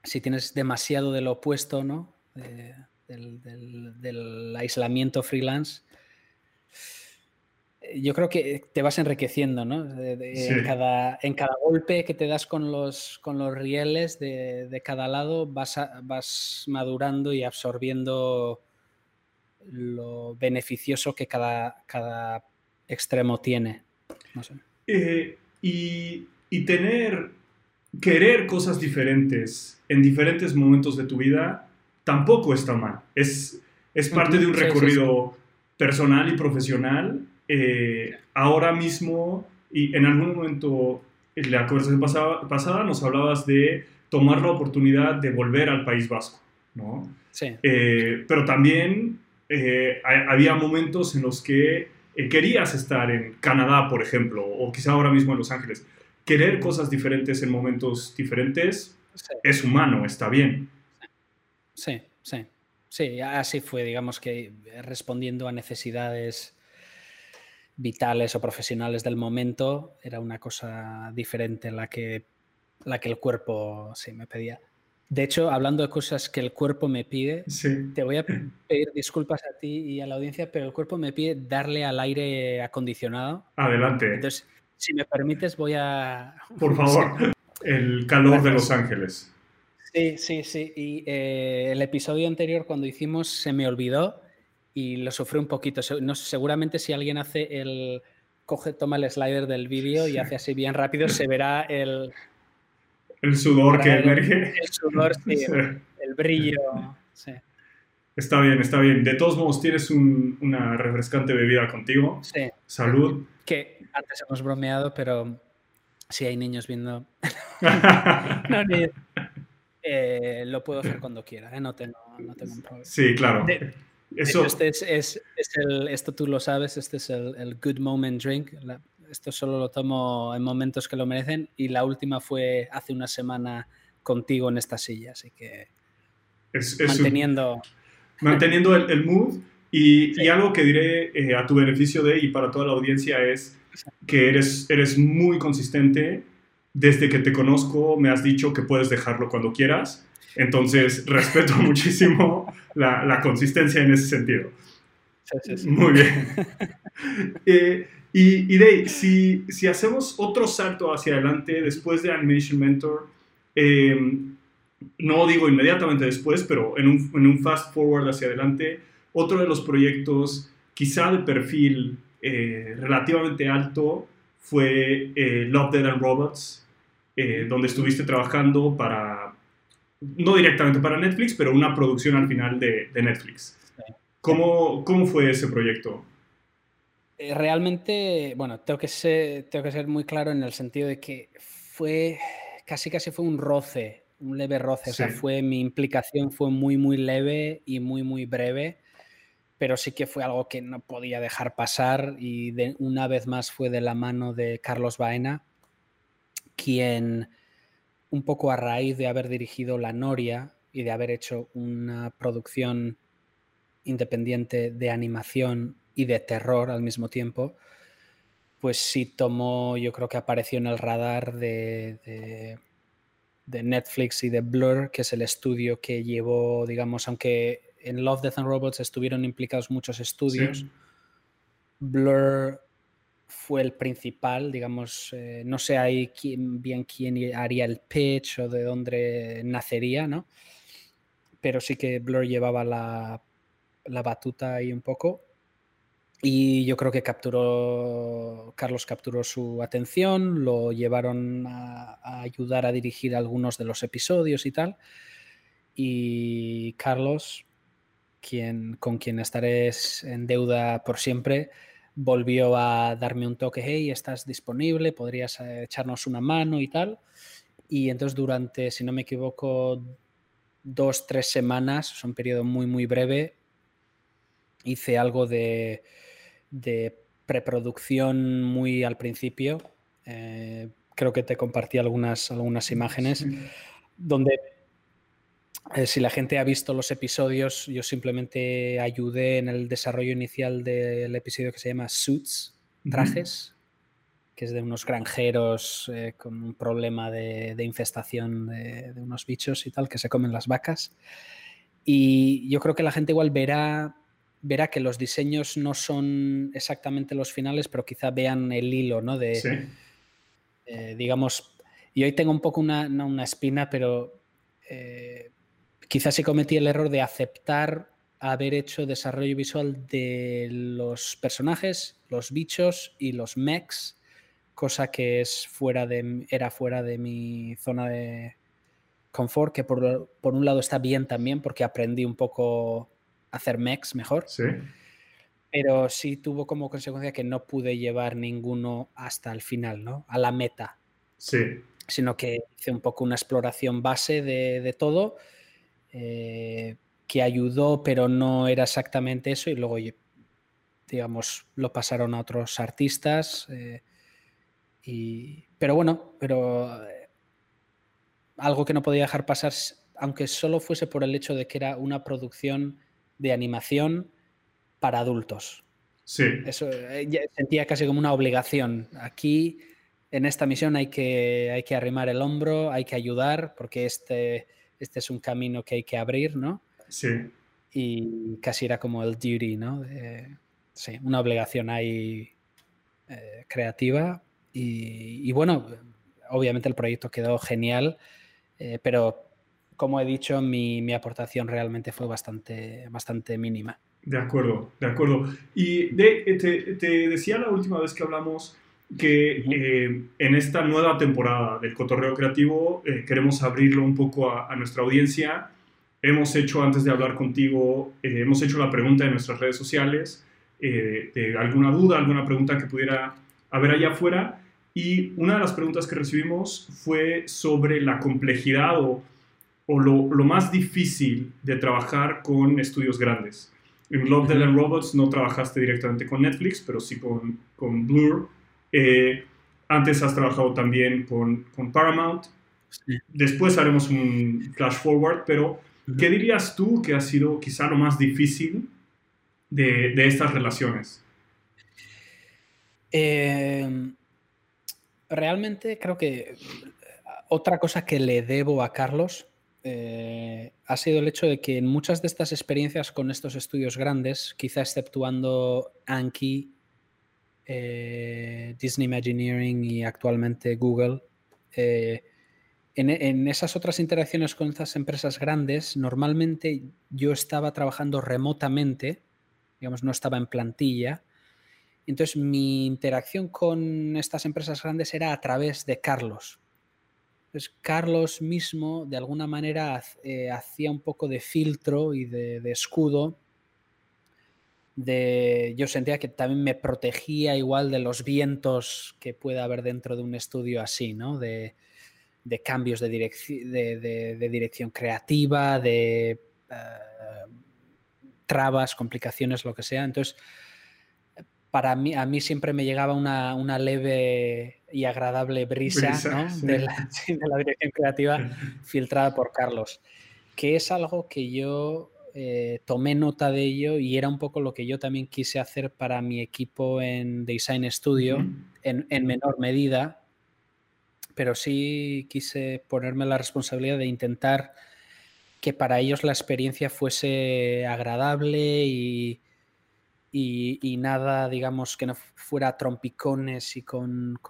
si tienes demasiado de lo opuesto, ¿no? De, del, del, del, aislamiento freelance, yo creo que te vas enriqueciendo, ¿no? De, de, sí. en, cada, en, cada, golpe que te das con los, con los rieles de, cada lado, vas, a, vas madurando y absorbiendo lo beneficioso que cada, cada extremo tiene. No sé. eh, y, y, tener, querer cosas diferentes en diferentes momentos de tu vida tampoco está mal. Es, es parte de un recorrido sí, sí, personal y profesional. Eh, ahora mismo, y en algún momento, en la conversación pasada, pasada, nos hablabas de tomar la oportunidad de volver al País Vasco, ¿no? Sí. Eh, pero también eh, había momentos en los que querías estar en Canadá, por ejemplo, o quizá ahora mismo en Los Ángeles. Querer cosas diferentes en momentos diferentes es humano, está bien. Sí, sí. Sí, así fue, digamos que respondiendo a necesidades vitales o profesionales del momento, era una cosa diferente la que, la que el cuerpo sí me pedía. De hecho, hablando de cosas que el cuerpo me pide, sí. te voy a pedir disculpas a ti y a la audiencia, pero el cuerpo me pide darle al aire acondicionado. Adelante. Entonces, si me permites, voy a... Por favor, sí. el calor Gracias. de Los Ángeles. Sí, sí, sí. Y eh, el episodio anterior, cuando hicimos, se me olvidó y lo sufrí un poquito. No, seguramente si alguien hace el... Coge, toma el slider del vídeo y hace así bien rápido, se verá el, el sudor que emerge. El sudor, sí, sí. el brillo. Sí. Está bien, está bien. De todos modos, tienes un, una refrescante bebida contigo. Sí. Salud. Que antes hemos bromeado, pero si hay niños viendo. no, ni... eh, lo puedo hacer cuando quiera, ¿eh? no, tengo, no tengo un problema. Sí, claro. De, Eso... Este es, es, es el, esto tú lo sabes, este es el, el Good Moment Drink, la, esto solo lo tomo en momentos que lo merecen y la última fue hace una semana contigo en esta silla, así que es, manteniendo... Un, manteniendo el, el mood y, sí. y, algo que diré eh, a tu beneficio de y para toda la audiencia es que eres, eres muy consistente. Desde que te conozco me has dicho que puedes dejarlo cuando quieras. Entonces respeto muchísimo la, la, consistencia en ese sentido. Sí, sí, muy bien. eh, y, y Dave, si, si, hacemos otro salto hacia adelante después de Animation Mentor, eh, no digo inmediatamente después, pero en un, en un, fast forward hacia adelante, otro de los proyectos quizá de perfil eh, relativamente alto fue eh, Love, Dead and Robots, eh, donde estuviste trabajando para, no directamente para Netflix, pero una producción al final de, Netflix. ¿Cómo, ¿Cómo, fue ese proyecto? Eh, realmente, bueno, tengo que, ser, tengo que ser muy claro en el sentido de que fue, casi casi fue un roce, un leve roce, o sea, fue, mi implicación fue muy, muy leve y muy, muy breve, pero sí que fue algo que no podía dejar pasar y de, una vez más fue de la mano de Carlos Baena, quien un poco a raíz de haber dirigido La Noria y de haber hecho una producción independiente de animación y de terror al mismo tiempo, pues sí tomó, yo creo que apareció en el radar de, de, Netflix y de Blur, que es el estudio que llevó, digamos, aunque en Love, Death and Robots estuvieron implicados muchos estudios, Blur fue el principal, digamos, eh, no sé ahí quién, bien quién haría el pitch o de dónde nacería, ¿no? Pero sí que Blur llevaba la, la batuta ahí un poco. Y yo creo que capturó, Carlos capturó su atención, lo llevaron a, ayudar a dirigir algunos de los episodios y tal. Y Carlos, quien, con quien estaré en deuda por siempre, volvió a darme un toque, hey, estás disponible, podrías eh, echarnos una mano y tal. Y entonces durante, si no me equivoco, dos, tres semanas, es un periodo muy, muy breve, hice algo de, de preproducción muy al principio. Eh, creo que te compartí algunas, algunas imágenes donde eh, si la gente ha visto los episodios, yo simplemente ayudé en el desarrollo inicial del episodio que se llama Suits, trajes, que es de unos granjeros eh, con un problema de, infestación de, unos bichos y tal, que se comen las vacas. Y yo creo que la gente igual verá, verá que los diseños no son exactamente los finales, pero quizá vean el hilo, ¿no? De, eh, digamos, y hoy tengo un poco una, una espina, pero quizás sí cometí el error de aceptar haber hecho desarrollo visual de los personajes, los bichos y los mechs, cosa que es fuera de, era fuera de mi zona de confort, que por, un lado está bien también porque aprendí un poco a hacer mechs mejor. Sí. Pero sí tuvo como consecuencia que no pude llevar ninguno hasta el final, ¿no? A la meta. Sí. Sino que hice un poco una exploración base de, de todo eh, que ayudó, pero no era exactamente eso, y luego, digamos, lo pasaron a otros artistas. Eh, y, pero bueno, pero eh, algo que no podía dejar pasar, aunque solo fuese por el hecho de que era una producción de animación para adultos. Sí. Eso sentía casi como una obligación. Aquí, en esta misión, hay que, hay que arrimar el hombro, hay que ayudar, porque este, este es un camino que hay que abrir, ¿no? Sí. Y casi era como el duty, ¿no? sí, una obligación ahí eh, creativa. Y, bueno, obviamente el proyecto quedó genial, eh, pero como he dicho, mi, aportación realmente fue bastante, bastante mínima. De acuerdo, de acuerdo. Y de, te, te, decía la última vez que hablamos que eh, en esta nueva temporada del Cotorreo Creativo eh, queremos abrirlo un poco a, nuestra audiencia. Hemos hecho, antes de hablar contigo, eh, hemos hecho la pregunta en nuestras redes sociales de alguna duda, alguna pregunta que pudiera haber allá afuera. Y una de las preguntas que recibimos fue sobre la complejidad o, o lo, lo, más difícil de trabajar con estudios grandes. En Love, Dead and Robots no trabajaste directamente con Netflix, pero sí con, con Blur eh, antes has trabajado también con, Paramount. Después haremos un flash forward, pero ¿qué dirías tú que ha sido quizá lo más difícil de, estas relaciones? Eh, realmente creo que otra cosa que le debo a Carlos eh, ha sido el hecho de que en muchas de estas experiencias con estos estudios grandes, quizá exceptuando Anki eh, Disney Imagineering y actualmente Google, eh, en, esas otras interacciones con estas empresas grandes, normalmente yo estaba trabajando remotamente, digamos, no estaba en plantilla. Entonces mi interacción con estas empresas grandes era a través de Carlos. pues Carlos mismo, de alguna manera, eh, hacía un poco de filtro y de, escudo. De, yo sentía que también me protegía igual de los vientos que pueda haber dentro de un estudio así, ¿no? De, cambios de, de, dirección creativa, de eh, trabas, complicaciones, lo que sea. Entonces, para mí, a mí siempre me llegaba una, leve y agradable brisa, de, la, dirección creativa filtrada por Carlos, que es algo que yo eh, tomé nota de ello y era un poco lo que yo también quise hacer para mi equipo en Design Studio, en, en, menor medida, pero sí quise ponerme la responsabilidad de intentar que para ellos la experiencia fuese agradable y, y, nada, digamos, que no fuera trompicones y con,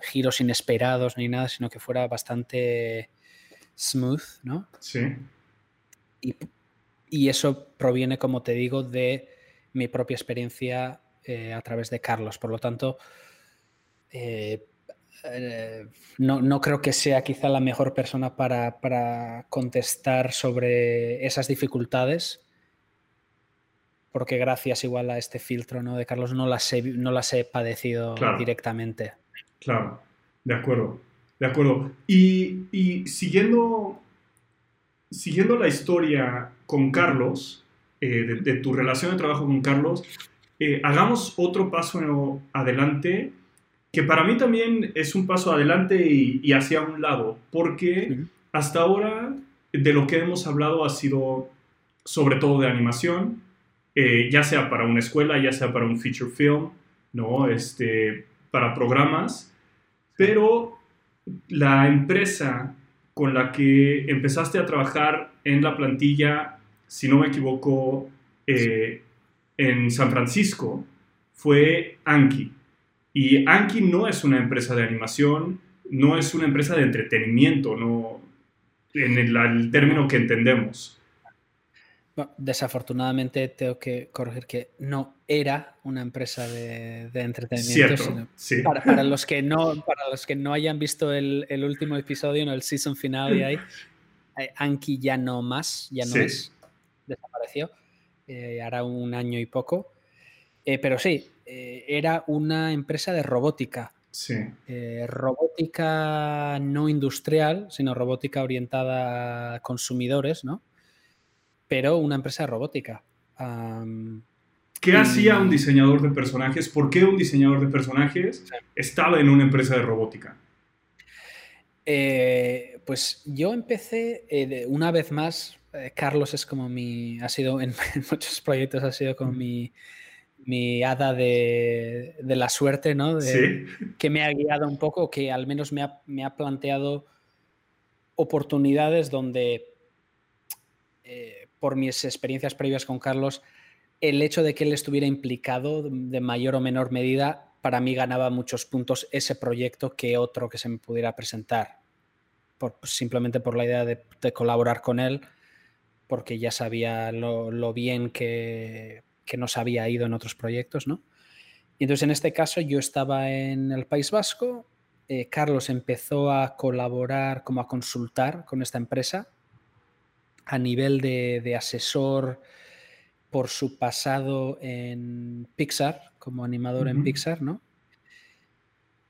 giros inesperados ni nada, sino que fuera bastante smooth, ¿no? Sí. Y, eso proviene, como te digo, de mi propia experiencia eh, a través de Carlos. Por lo tanto, eh, eh, no, no, creo que sea quizá la mejor persona para, para contestar sobre esas dificultades porque gracias igual a este filtro ¿no? de Carlos no las he, no las he padecido directamente. Claro, de acuerdo, de acuerdo. Y, siguiendo, siguiendo la historia con Carlos, eh, de, tu relación de trabajo con Carlos, eh, hagamos otro paso adelante, que para mí también es un paso adelante y, hacia un lado, porque hasta ahora de lo que hemos hablado ha sido sobre todo de animación, eh, ya sea para una escuela, ya sea para un feature film, ¿no? Este, para programas, pero la empresa con la que empezaste a trabajar en la plantilla, si no me equivoco, eh, en San Francisco, fue Anki. Y Anki no es una empresa de animación, no es una empresa de entretenimiento, no, en el término que entendemos desafortunadamente tengo que corregir que no era una empresa de, entretenimiento. para, los que no, para los que no hayan visto el, último episodio, ¿no? el season final ahí, eh, Anki ya no más, ya no es, desapareció, eh, hará un año y poco. Eh, pero sí, era una empresa de robótica. Sí. robótica no industrial, sino robótica orientada a consumidores, ¿no? Pero una empresa robótica. ¿Qué hacía un diseñador de personajes? ¿Por qué un diseñador de personajes estaba en una empresa de robótica? Eh, pues yo empecé, eh, una vez más, eh, Carlos es como mi, ha sido en, muchos proyectos, ha sido como mi, mi hada de, la suerte, ¿no? ¿Sí? Que me ha guiado un poco, que al menos me ha, me ha planteado oportunidades donde por mis experiencias previas con Carlos, el hecho de que él estuviera implicado de mayor o menor medida, para mí ganaba muchos puntos ese proyecto que otro que se me pudiera presentar. simplemente por la idea de, colaborar con él, porque ya sabía lo, bien que, nos había ido en otros proyectos, ¿no? Y entonces en este caso yo estaba en el País Vasco, eh, Carlos empezó a colaborar, como a consultar con esta empresa a nivel de, asesor por su pasado en Pixar, como animador en Pixar, ¿no?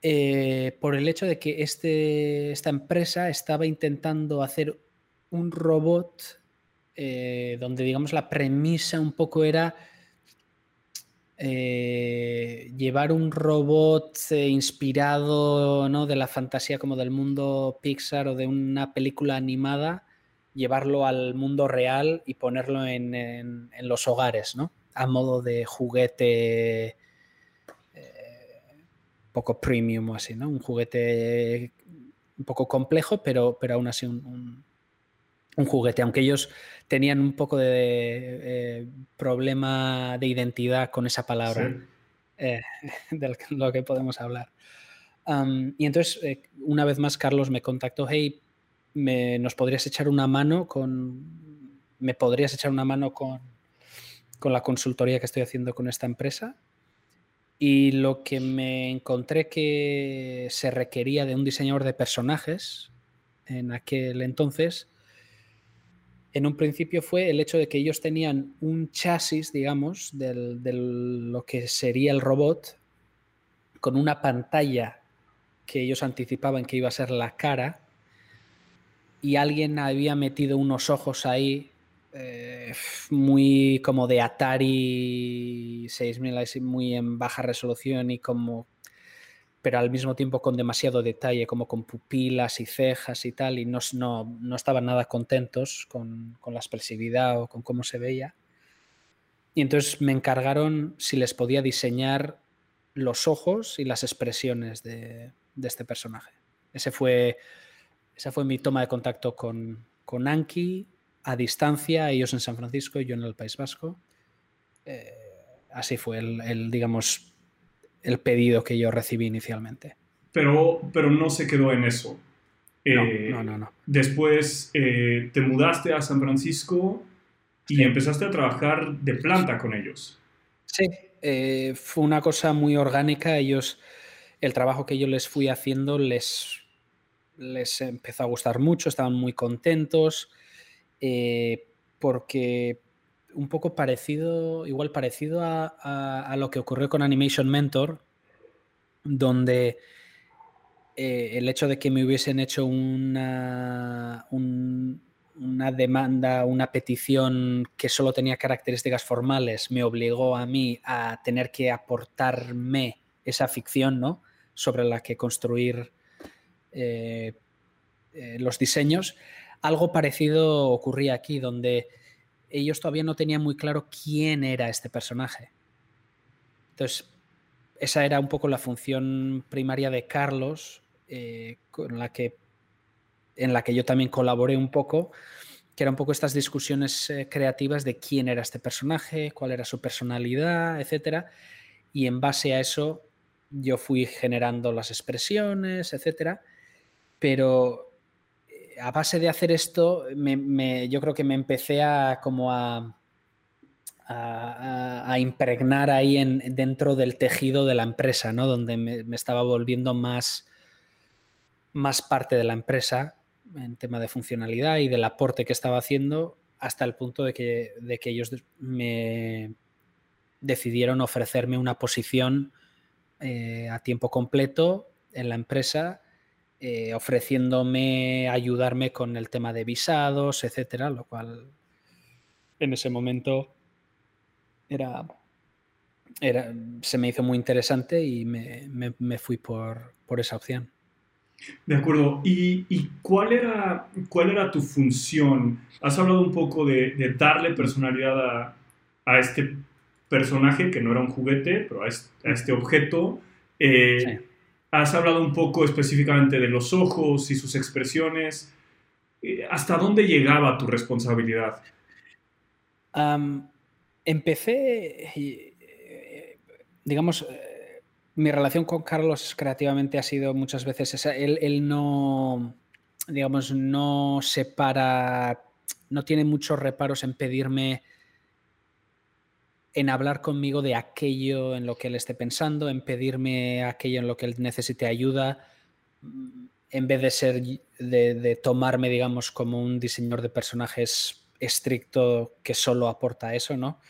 Eh, por el hecho de que este, esta empresa estaba intentando hacer un robot eh, donde, digamos, la premisa un poco era eh, llevar un robot inspirado ¿no? de la fantasía como del mundo Pixar o de una película animada llevarlo al mundo real y ponerlo en, los hogares, ¿no? A modo de juguete eh, poco premium o así, ¿no? Un juguete un poco complejo, pero, pero aún así un, juguete, aunque ellos tenían un poco de eh, problema de identidad con esa palabra, eh, de lo que podemos hablar. y entonces, una vez más, Carlos me contactó, hey, nos podrías echar una mano con. ¿Me podrías echar una mano con, con la consultoría que estoy haciendo con esta empresa? Y lo que me encontré que se requería de un diseñador de personajes en aquel entonces, en un principio fue el hecho de que ellos tenían un chasis, digamos, de lo que sería el robot, con una pantalla que ellos anticipaban que iba a ser la cara, y alguien había metido unos ojos ahí eh, muy como de Atari 6000, muy en baja resolución y como pero al mismo tiempo con demasiado detalle, como con pupilas y cejas y tal, y no, no, estaban nada contentos con, la expresividad o con cómo se veía. Y entonces me encargaron si les podía diseñar los ojos y las expresiones de, este personaje. Ese fue, esa fue mi toma de contacto con, con Anki a distancia, ellos en San Francisco y yo en el País Vasco. Eh, así fue el, digamos, el pedido que yo recibí inicialmente. Pero, pero no se quedó en eso. Eh, no, no, no, Después eh, te mudaste a San Francisco y empezaste a trabajar de planta con ellos. Sí, fue una cosa muy orgánica. Ellos, el trabajo que yo les fui haciendo les, les empezó a gustar mucho, estaban muy contentos porque un poco parecido, igual parecido a, lo que ocurrió con Animation Mentor, donde eh, el hecho de que me hubiesen hecho una, una demanda, una petición que solo tenía características formales, me obligó a mí a tener que aportarme esa ficción, ¿no? Sobre la que construir eh, eh, los diseños. Algo parecido ocurría aquí, donde ellos todavía no tenían muy claro quién era este personaje. Entonces, esa era un poco la función primaria de Carlos, eh, con la que, en la que yo también colaboré un poco, que era un poco estas discusiones creativas de quién era este personaje, cuál era su personalidad, etc. Y en base a eso yo fui generando las expresiones, etc. Pero a base de hacer esto, yo creo que me empecé a como a, a, impregnar ahí en, dentro del tejido de la empresa, ¿no? Donde me, estaba volviendo más, más parte de la empresa en tema de funcionalidad y del aporte que estaba haciendo hasta el punto de que, de que ellos me decidieron ofrecerme una posición eh, a tiempo completo en la empresa eh, ofreciéndome ayudarme con el tema de visados, etcétera, lo cual en ese momento era, era se me hizo muy interesante y me, fui por, esa opción. De acuerdo. ¿Y, cuál, era, cuál era tu función? Has hablado un poco de, darle personalidad a, este personaje, que no era un juguete, pero a este, objeto. Eh, Has hablado un poco específicamente de los ojos y sus expresiones. Eh, ¿Hasta dónde llegaba tu responsabilidad? empecé, eh, digamos, eh, mi relación con Carlos creativamente ha sido muchas veces esa. Él, él no, digamos, no separa, no tiene muchos reparos en pedirme en hablar conmigo de aquello en lo que él esté pensando, en pedirme aquello en lo que él necesite ayuda, en vez de ser de, tomarme, digamos, como un diseñador de personajes estricto que solo aporta eso, ¿no?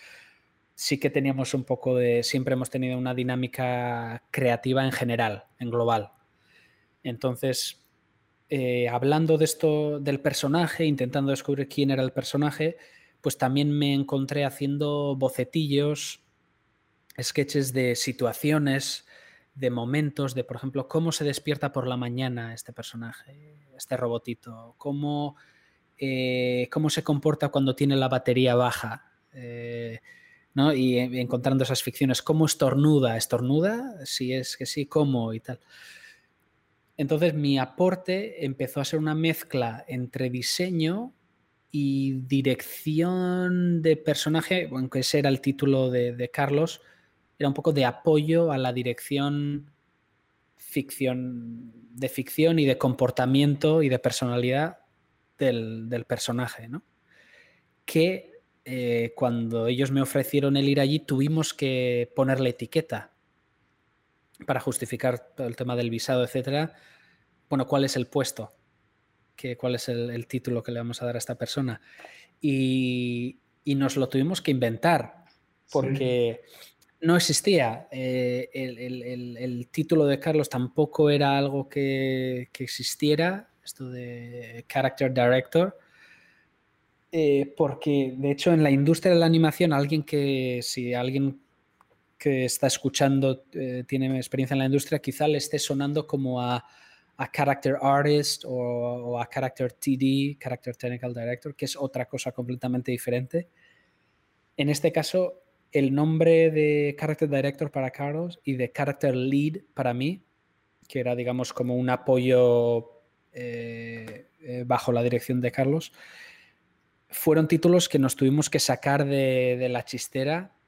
Sí que teníamos un poco de. Siempre hemos tenido una dinámica creativa en general, en global. Entonces, eh, hablando de esto del personaje, intentando descubrir quién era el personaje, pues también me encontré haciendo bocetillos, sketches de situaciones, de momentos, de por ejemplo, cómo se despierta por la mañana este personaje, este robotito, cómo, eh, cómo se comporta cuando tiene la batería baja. Eh, ¿no? Y encontrando esas ficciones, cómo estornuda, estornuda, si es que sí, cómo y tal. Entonces mi aporte empezó a ser una mezcla entre diseño y dirección de personaje, aunque ese era el título de, Carlos, era un poco de apoyo a la dirección ficción, de ficción y de comportamiento y de personalidad del, personaje, ¿no? Que eh, cuando ellos me ofrecieron el ir allí tuvimos que ponerle etiqueta, para justificar todo el tema del visado, etcétera, bueno, ¿cuál es el puesto? ¿Qué, ¿Cuál es el, título que le vamos a dar a esta persona? Y, nos lo tuvimos que inventar, porque no existía. Eh, el, título de Carlos tampoco era algo que, existiera, esto de Character Director. Eh, porque de hecho en la industria de la animación, alguien que, si alguien que está escuchando eh, tiene experiencia en la industria, quizá le esté sonando como a, a Character Artist o, a Character TD, Character Technical Director, que es otra cosa completamente diferente. En este caso, el nombre de Character Director para Carlos y de Character Lead para mí, que era, digamos, como un apoyo eh, eh, bajo la dirección de Carlos, fueron títulos que nos tuvimos que sacar de la chistera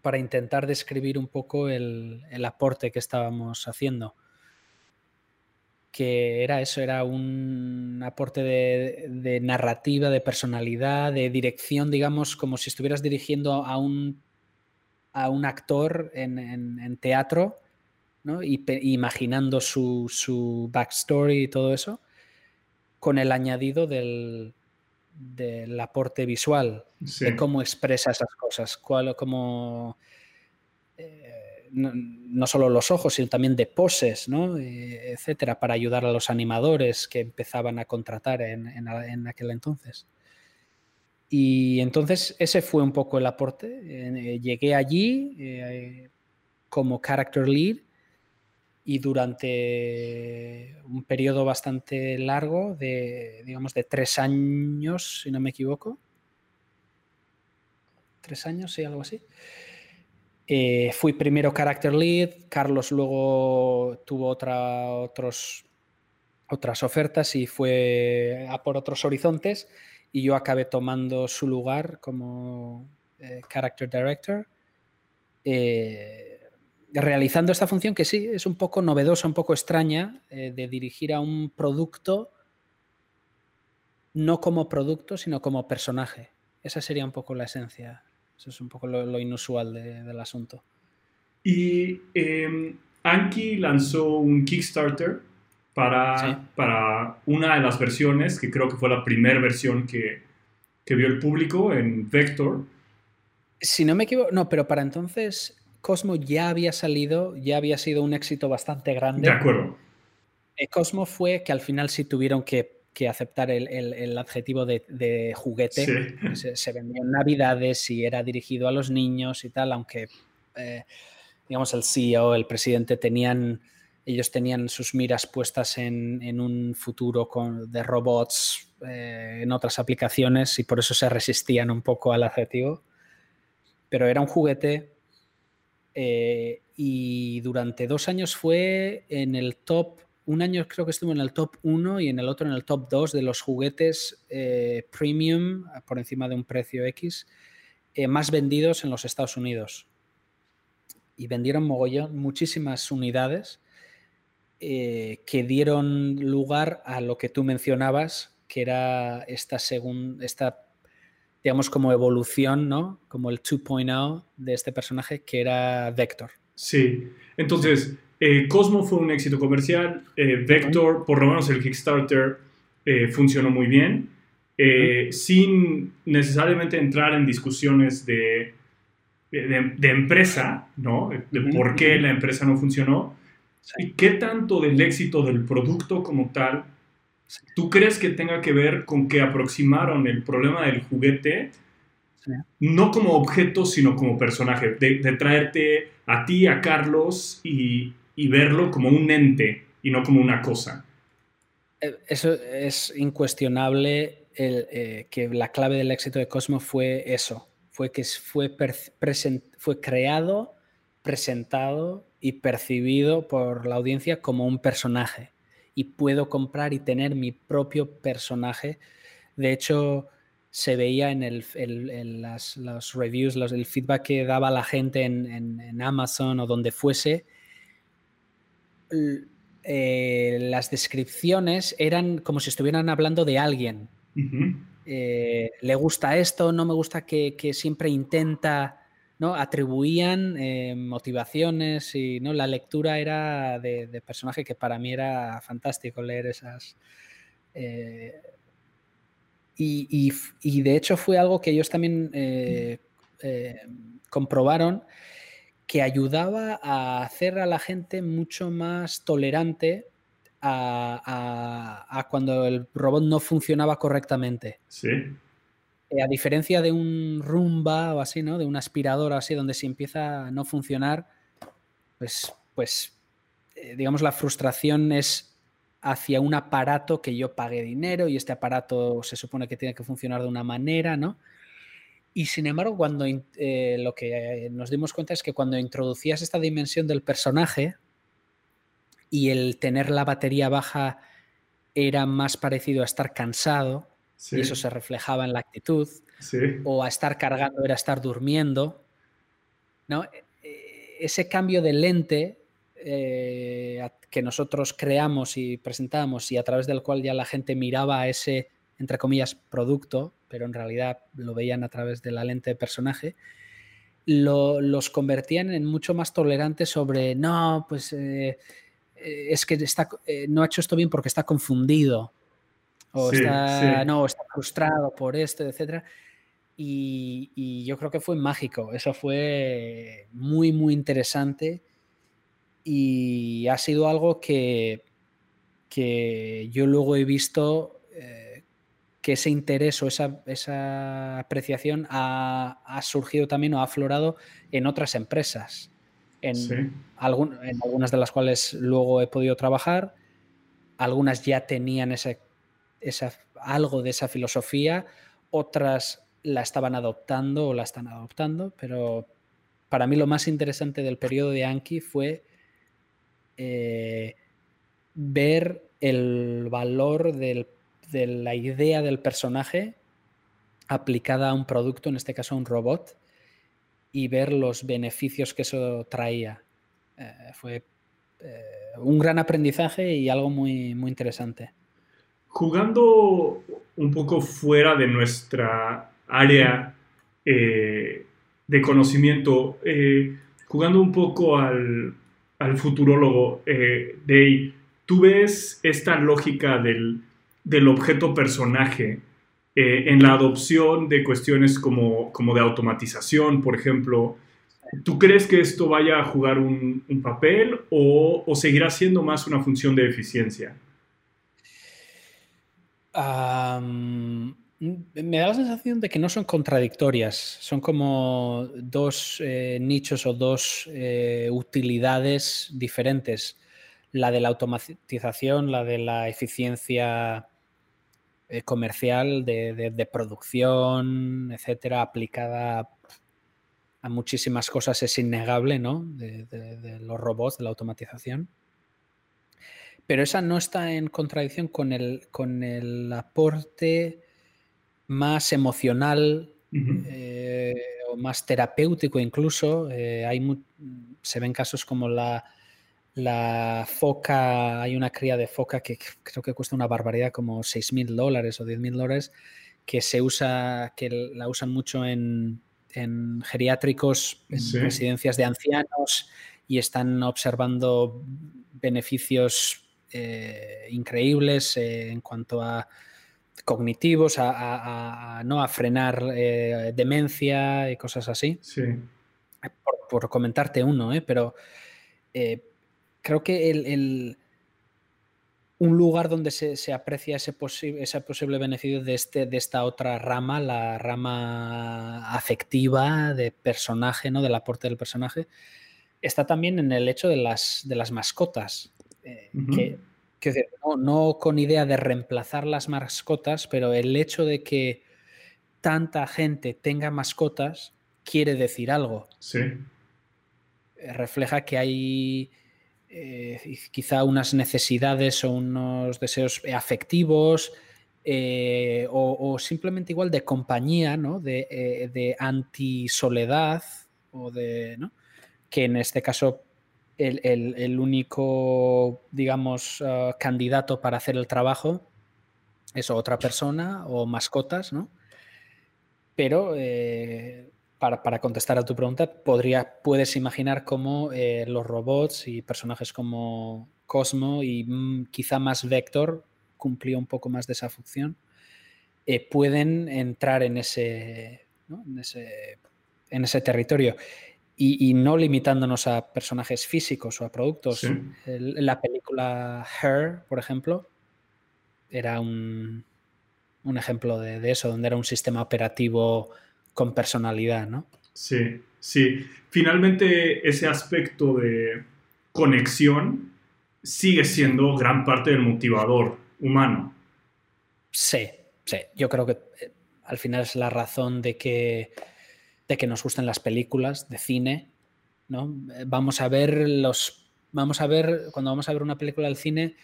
para intentar describir un poco el, aporte que estábamos haciendo. Que era eso, era un aporte de, narrativa, de personalidad, de dirección, digamos, como si estuvieras dirigiendo a un, a un actor en, teatro, ¿no? y imaginando su, su backstory y todo eso, con el añadido del, del aporte visual, de cómo expresa esas cosas, cuál, cómo, eh, no, solo los ojos, sino también de poses, ¿no? Eh, etcétera, para ayudar a los animadores que empezaban a contratar en, aquel entonces. Y entonces ese fue un poco el aporte. Eh, llegué allí como character lead y durante un periodo bastante largo de, digamos, de tres años, si no me equivoco. Tres años, sí, algo así. Eh, fui primero character lead, Carlos luego tuvo otras ofertas y fue a por otros horizontes y yo acabé tomando su lugar como eh, character director. Eh, realizando esta función que sí es un poco novedosa, un poco extraña, de dirigir a un producto no como producto, sino como personaje. Esa sería un poco la esencia. Eso es un poco lo, inusual del asunto. Y eh, Anki lanzó un Kickstarter para, para una de las versiones, que creo que fue la primera versión que, que vio el público en Vector. Si no me equivoco, no, pero para entonces Cosmo ya había salido, ya había sido un éxito bastante grande. De acuerdo. Eh, Cosmo fue que al final sí tuvieron que, aceptar el, adjetivo de, juguete. Se, vendió en Navidades y era dirigido a los niños y tal, aunque, eh, digamos, el CEO, el presidente tenían, ellos tenían sus miras puestas en, un futuro con, de robots eh, en otras aplicaciones y por eso se resistían un poco al adjetivo. Pero era un juguete eh, y durante dos años fue en el top, un año creo que estuvo en el top 1 y en el otro en el top 2 de los juguetes eh, premium por encima de un precio X eh, más vendidos en los Estados Unidos. Y vendieron mogollón, muchísimas unidades que dieron lugar a lo que tú mencionabas, que era esta, segunda esta digamos, como evolución, ¿no? Como el 2.0 de este personaje que era Vector. Sí, entonces, eh, Cosmo fue un éxito comercial, eh, Vector, por lo menos el Kickstarter, eh, funcionó muy bien, sin necesariamente entrar en discusiones de, de, empresa, ¿no? De, por qué la empresa no funcionó. ¿Y qué tanto del éxito del producto como tal ¿Tú crees que tenga que ver con que aproximaron el problema del juguete no como objeto, sino como personaje? De, traerte a ti, a Carlos, y, verlo como un ente y no como una cosa. Eh, eso es incuestionable eh, que la clave del éxito de Cosmo fue eso, fue que fue, fue creado, presentado y percibido por la audiencia como un personaje y puedo comprar y tener mi propio personaje. De hecho, se veía en, el, las, los reviews, el feedback que daba la gente en, Amazon o donde fuese. Eh, las descripciones eran como si estuvieran hablando de alguien. Eh, le gusta esto, no me gusta que, siempre intenta ¿no? atribuían eh, motivaciones y ¿no? la lectura era de, personaje que para mí era fantástico leer esas. Eh, y, de hecho fue algo que ellos también comprobaron que ayudaba a hacer a la gente mucho más tolerante a, a cuando el robot no funcionaba correctamente. Sí. Eh, a diferencia de un rumba o así, ¿no? De una aspiradora así, donde si empieza a no funcionar, pues, pues eh, digamos, la frustración es hacia un aparato que yo pagué dinero y este aparato se supone que tiene que funcionar de una manera, ¿no? Y sin embargo, cuando eh, lo que nos dimos cuenta es que cuando introducías esta dimensión del personaje y el tener la batería baja era más parecido a estar cansado, y eso se reflejaba en la actitud. O a estar cargando era estar durmiendo. ¿no? E, ese cambio de lente eh, que nosotros creamos y presentamos y a través del cual ya la gente miraba a ese, entre comillas, producto, pero en realidad lo veían a través de la lente de personaje, los convertían en mucho más tolerantes sobre, no, pues eh, eh, es que está, no ha hecho esto bien porque está confundido o está, no, está frustrado por esto, etc. Y, yo creo que fue mágico, eso fue muy, muy interesante y ha sido algo que, que yo luego he visto eh, que ese interés o esa, esa apreciación ha, ha, surgido también o ha aflorado en otras empresas, en, en algunas de las cuales luego he podido trabajar, algunas ya tenían ese esa, algo de esa filosofía, otras la estaban adoptando o la están adoptando, pero para mí lo más interesante del periodo de Anki fue eh, ver el valor de la idea del personaje aplicada a un producto, en este caso a un robot, y ver los beneficios que eso traía. Eh, fue eh, un gran aprendizaje y algo muy, muy interesante. Jugando un poco fuera de nuestra área eh, de conocimiento, jugando un poco al, al futurólogo, Day, ¿tú ves esta lógica del, del objeto personaje en la adopción de cuestiones como, como, de automatización, por ejemplo? ¿Tú crees que esto vaya a jugar un, papel o, o seguirá siendo más una función de eficiencia? me da la sensación de que no son contradictorias, son como dos eh, nichos o dos eh, utilidades diferentes. La de la automatización, la de la eficiencia eh, comercial, de, producción, etcétera, aplicada a muchísimas cosas es innegable, ¿no? de los robots, de la automatización pero esa no está en contradicción con el, con el aporte más emocional eh, o más terapéutico incluso. Eh, hay se ven casos como la, la foca, hay una cría de foca que creo que cuesta una barbaridad, como 6 mil dólares o 10 mil dólares, que se usa, que la usan mucho en, en geriátricos, en residencias de ancianos y están observando beneficios eh, increíbles eh, en cuanto a cognitivos, a, no a frenar eh, demencia y cosas así. Sí. Por, comentarte uno, pero creo que el, un lugar donde se, aprecia ese, ese, posible beneficio de, este, de esta otra rama, la rama afectiva de personaje, ¿no? del aporte del personaje, está también en el hecho de las, de las mascotas. Eh, que, no, con idea de reemplazar las mascotas, pero el hecho de que tanta gente tenga mascotas quiere decir algo. Sí. Eh, refleja que hay eh, quizá unas necesidades o unos deseos afectivos o, simplemente igual de compañía, ¿no? De, de antisoledad o de. Que en este caso el, único, digamos, ah, candidato para hacer el trabajo es otra persona o mascotas, ¿no? Pero eh, para, contestar a tu pregunta, podría, puedes imaginar cómo eh, los robots y personajes como Cosmo y mm, quizá más Vector cumplió un poco más de esa función, eh, pueden entrar en ese, en ese, en ese territorio. Y, no limitándonos a personajes físicos o a productos. la película Her, por ejemplo, era un, un ejemplo de, eso, donde era un sistema operativo con personalidad, ¿no? Sí, sí. Finalmente ese aspecto de conexión sigue siendo gran parte del motivador humano. Sí, sí. Yo creo que eh, al final es la razón de que, de que nos gusten las películas de cine, ¿no? Vamos a ver los... Vamos a ver, cuando vamos a ver una película del cine,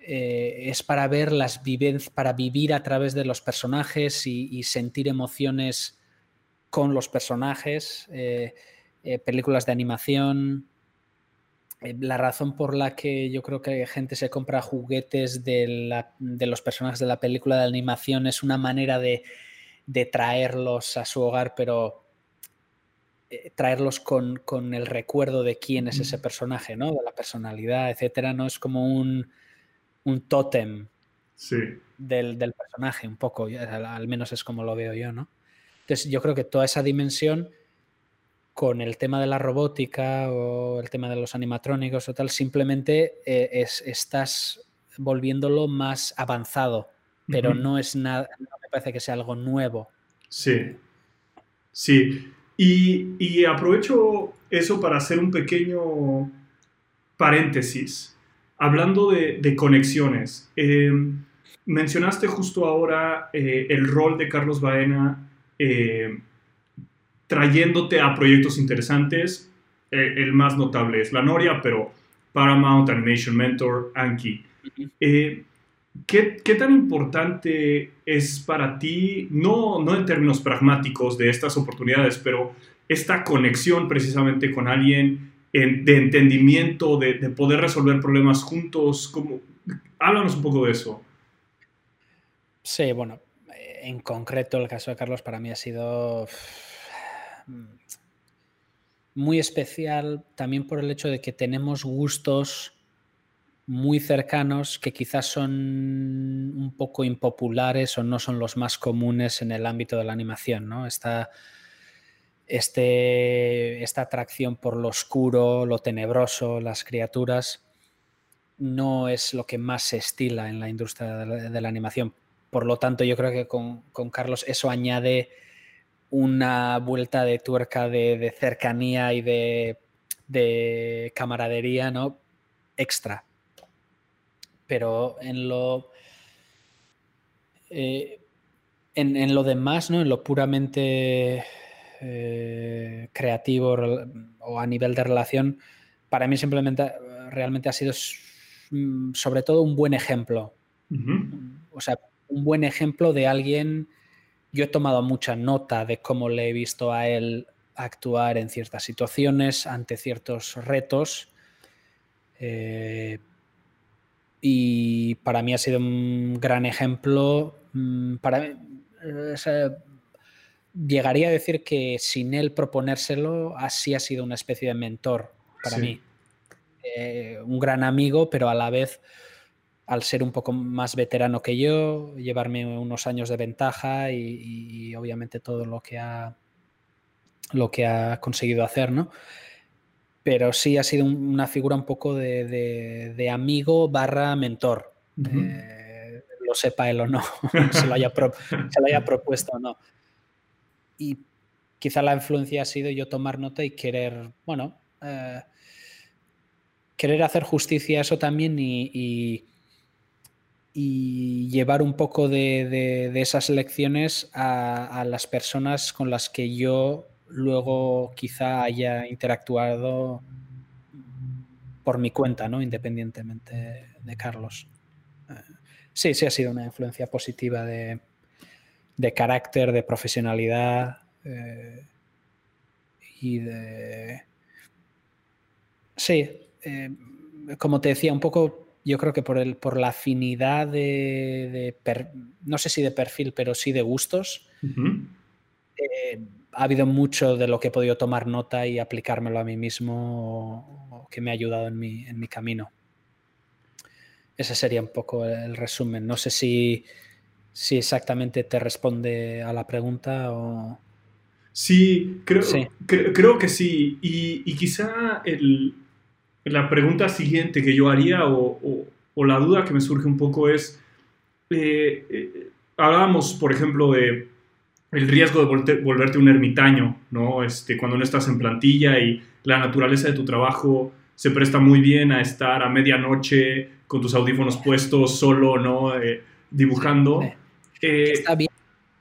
eh, es para ver las vivencias, para vivir a través de los personajes y, sentir emociones con los personajes, eh, eh, películas de animación. la razón por la que yo creo que gente se compra juguetes de, los personajes de la película de animación es una manera de, traerlos a su hogar, pero traerlos con, el recuerdo de quién es ese personaje, ¿no? De la personalidad, etcétera. No es como un un tótem del, personaje, un poco, al, menos es como lo veo yo, ¿no? Entonces yo creo que toda esa dimensión con el tema de la robótica o el tema de los animatrónicos o tal, simplemente eh, es, estás volviéndolo más avanzado, pero no es nada, no me parece que sea algo nuevo. Sí, sí. Y, y aprovecho eso para hacer un pequeño paréntesis Hablando de, conexiones, eh, mencionaste justo ahora eh, el rol de Carlos Baena eh, trayéndote a proyectos interesantes. el más notable es La Noria, pero Paramount, Animation Mentor, Anki. ¿qué, tan importante es para ti, no, no en términos pragmáticos de estas oportunidades, pero esta conexión precisamente con alguien de entendimiento, de, poder resolver problemas juntos. Como, háblanos un poco de eso. Sí, bueno, en concreto el caso de Carlos para mí ha sido muy especial también por el hecho de que tenemos gustos muy cercanos que quizás son un poco impopulares o no son los más comunes en el ámbito de la animación, ¿no? Está este, esta atracción por lo oscuro, lo tenebroso, las criaturas, no es lo que más se estila en la industria de la, animación. Por lo tanto, yo creo que con, Carlos eso añade una vuelta de tuerca de, cercanía y de, camaradería ¿no? extra. Pero en lo. Eh, en, lo demás, ¿no? En lo puramente eh, creativo o a nivel de relación, para mí simplemente realmente ha sido mm, sobre todo un buen ejemplo. O sea, un buen ejemplo de alguien. Yo he tomado mucha nota de cómo le he visto a él actuar en ciertas situaciones, ante ciertos retos. Eh, y para mí ha sido un gran ejemplo. Mm, para mí, llegaría a decir que sin él proponérselo, así ha sido una especie de mentor para mí. Eh, un gran amigo, pero a la vez, al ser un poco más veterano que yo, llevarme unos años de ventaja y, obviamente todo lo que ha lo que ha conseguido hacer, ¿no? Pero sí ha sido una figura un poco de, amigo barra mentor. Eh, lo sepa él o no, se lo haya, se lo haya propuesto o no y quizá la influencia ha sido yo tomar nota y querer, bueno, eh, querer hacer justicia a eso también y, y, llevar un poco de, esas lecciones a, las personas con las que yo luego quizá haya interactuado por mi cuenta, ¿no? Independientemente de Carlos. Eh, sí, sí ha sido una influencia positiva de, de carácter, de profesionalidad eh, y de... Sí, eh, como te decía, un poco yo creo que por, el, por la afinidad de, no sé si de perfil, pero sí de gustos, eh, ha habido mucho de lo que he podido tomar nota y aplicármelo a mí mismo que me ha ayudado en mi, en mi camino. Ese sería un poco el resumen. No sé si, si exactamente te responde a la pregunta o... Sí, creo, creo que sí. Y, quizá la pregunta siguiente que yo haría o, la duda que me surge un poco es, eh, eh, hablábamos, por ejemplo, de el riesgo de volverte un ermitaño, ¿no? Este, cuando no estás en plantilla y la naturaleza de tu trabajo se presta muy bien a estar a medianoche con tus audífonos puestos, solo, ¿no? Eh, dibujando. Eh, Está bien.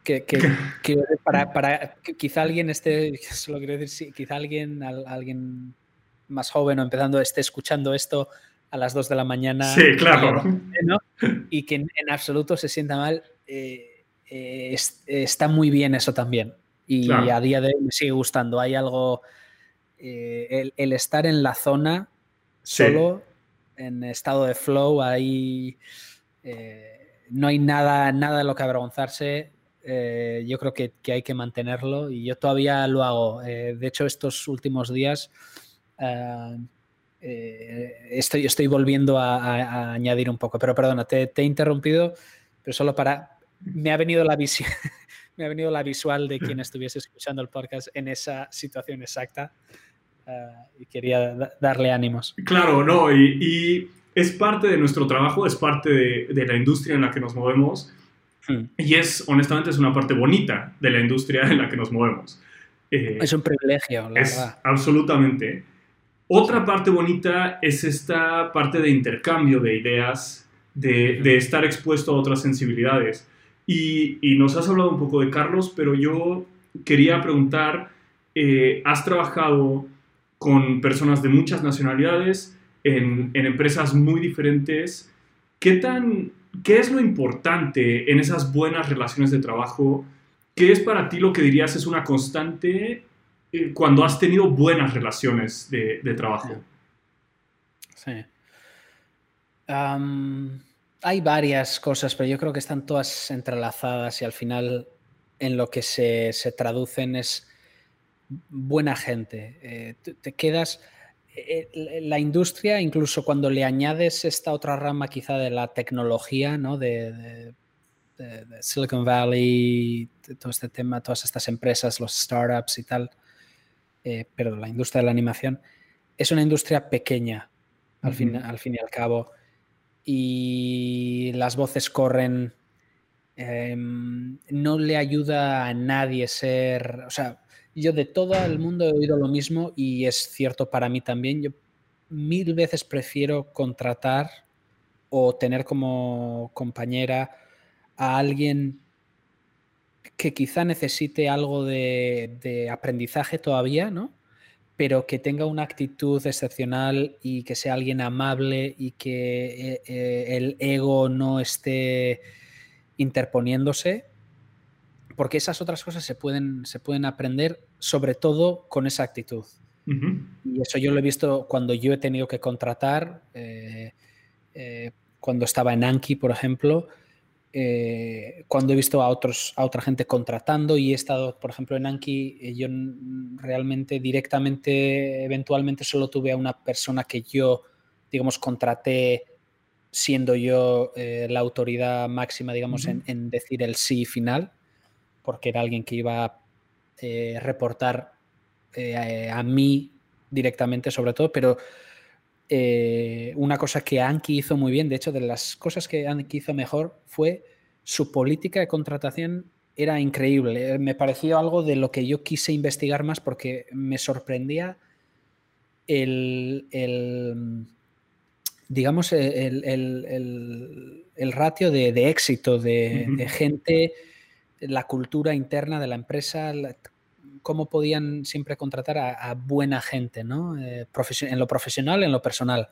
Que, para, para quizá alguien esté, solo quiero decir, quizá alguien, alguien más joven o empezando esté escuchando esto a las 2 de la mañana. Sí, claro. Y que en, absoluto se sienta mal. Eh, eh, está muy bien eso también. Y a día de hoy me sigue gustando. Hay algo, eh, el, estar en la zona solo, en estado de flow, ahí eh, no hay nada, nada de lo que avergonzarse. yo creo que, hay que mantenerlo y yo todavía lo hago. de hecho, estos últimos días estoy, estoy volviendo a, añadir un poco. Pero perdona, te he interrumpido, pero solo para me ha venido la visión. me ha venido la visual de quien estuviese escuchando el podcast en esa situación exacta eh, y quería darle ánimos. Claro, no, y, es parte de nuestro trabajo, es parte de, la industria en la que nos movemos hmm. y es, honestamente, es una parte bonita de la industria en la que nos movemos. Eh, es un privilegio, la es, Absolutamente. Otra parte bonita es esta parte de intercambio de ideas, de, de estar expuesto a otras sensibilidades. Y, nos has hablado un poco de Carlos, pero yo quería preguntar, eh, has trabajado con personas de muchas nacionalidades, en, empresas muy diferentes. ¿Qué, tan, ¿Qué es lo importante en esas buenas relaciones de trabajo? ¿Qué es para ti lo que dirías es una constante cuando has tenido buenas relaciones de, trabajo? Sí hay varias cosas, pero yo creo que están todas entrelazadas y al final en lo que se, traducen es buena gente. Eh, te quedas... Eh, la industria, incluso cuando le añades esta otra rama quizá de la tecnología, ¿no? de, Silicon Valley, todo este tema, todas estas empresas, los startups y tal, eh, pero la industria de la animación, es una industria pequeña, al, fin, al fin y al cabo y las voces corren. Em, no le ayuda a nadie ser. O sea, yo de todo el mundo he oído lo mismo y es cierto para mí también. Yo mil veces prefiero contratar o tener como compañera a alguien que quizá necesite algo de, de aprendizaje todavía, ¿no? pero que tenga una actitud excepcional y que sea alguien amable y que eh, eh, el ego no esté interponiéndose, porque esas otras cosas se pueden, se pueden aprender sobre todo con esa actitud. Y eso yo lo he visto cuando yo he tenido que contratar, eh, cuando estaba en Anki, por ejemplo, eh, cuando he visto a, otros, a otra gente contratando y he estado, por ejemplo, en Anki, eh, yo realmente directamente, eventualmente solo tuve a una persona que yo, digamos, contraté siendo yo eh, la autoridad máxima, digamos, en, decir el sí final, porque era alguien que iba a reportar a mí directamente sobre todo, pero eh, una cosa que Anki hizo muy bien, de hecho, de las cosas que Anki hizo mejor fue su política de contratación era increíble. Eh, me pareció algo de lo que yo quise investigar más porque me sorprendía el, digamos, el, ratio de, éxito de, gente, la cultura interna de la empresa, cómo podían siempre contratar a, buena gente, ¿no? Eh, en lo profesional, en lo personal.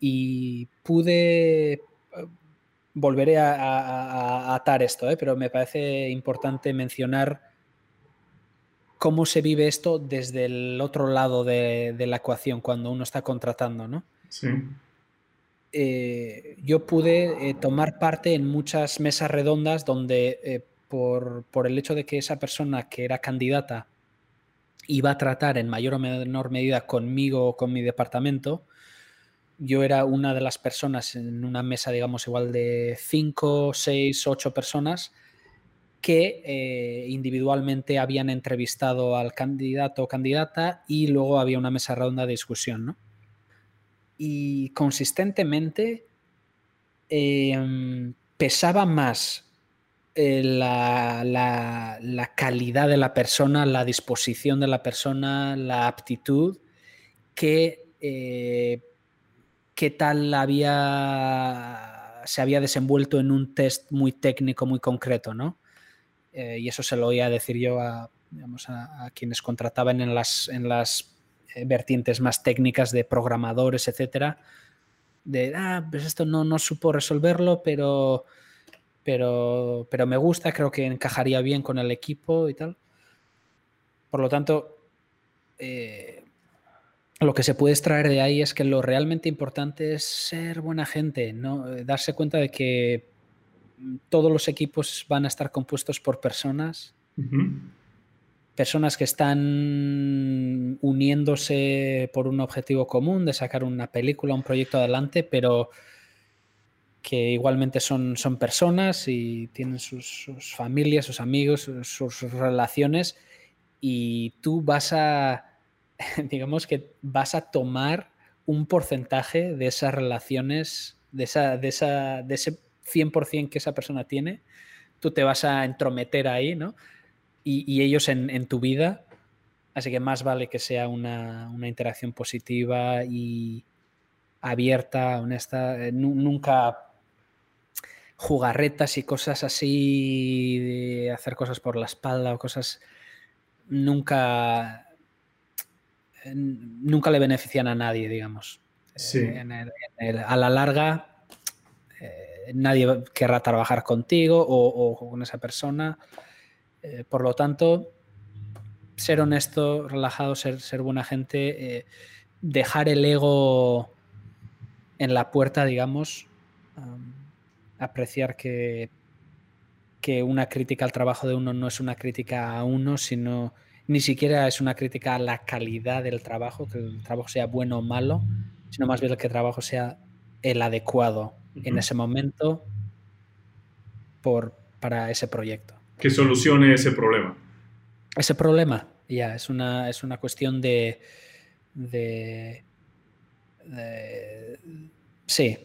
Y pude, eh, volveré a, atar esto, ¿eh? pero me parece importante mencionar cómo se vive esto desde el otro lado de, la ecuación cuando uno está contratando, ¿no? Sí. yo pude tomar parte en muchas mesas redondas donde por, el hecho de que esa persona que era candidata iba a tratar en mayor o menor medida conmigo o con mi departamento. Yo era una de las personas en una mesa, digamos, igual de 5, 6, 8 personas que eh, individualmente habían entrevistado al candidato o candidata y luego había una mesa redonda de discusión, ¿no? Y consistentemente em, pesaba más eh, la, calidad de la persona, la disposición de la persona, la aptitud, que eh, qué tal había, se había desenvuelto en un test muy técnico, muy concreto, ¿no? Eh, y eso se lo oía decir yo a, a, quienes contrataban en las, en las vertientes más técnicas de programadores, etcétera, de, ah, pues esto no, no supo resolverlo, pero pero, pero me gusta, creo que encajaría bien con el equipo y tal. Por lo tanto, eh, lo que se puede extraer de ahí es que lo realmente importante es ser buena gente, ¿no? Eh, darse cuenta de que todos los equipos van a estar compuestos por personas, personas que están uniéndose por un objetivo común de sacar una película, un proyecto adelante, pero que igualmente son, son personas y tienen sus, familias, sus amigos, sus, relaciones y tú vas a, digamos que vas a tomar un porcentaje de esas relaciones, de, esa, de, esa, de ese 100% que esa persona tiene, tú te vas a entrometer ahí, ¿no? Y, ellos en, tu vida, así que más vale que sea una, una interacción positiva y abierta, honesta, eh, nunca jugarretas y cosas así, de hacer cosas por la espalda o cosas, nunca, nunca le benefician a nadie, digamos. a la larga, eh, nadie querrá trabajar contigo o, con esa persona. Eh, por lo tanto, ser honesto, relajado, ser, ser buena gente, eh, dejar el ego en la puerta, digamos apreciar que, que una crítica al trabajo de uno no es una crítica a uno, sino ni siquiera es una crítica a la calidad del trabajo, que el trabajo sea bueno o malo, sino más bien que el trabajo sea el adecuado en ese momento por, para ese proyecto. Que solucione ese problema. Ese problema, ya, es, una, es una cuestión de, de, de sí,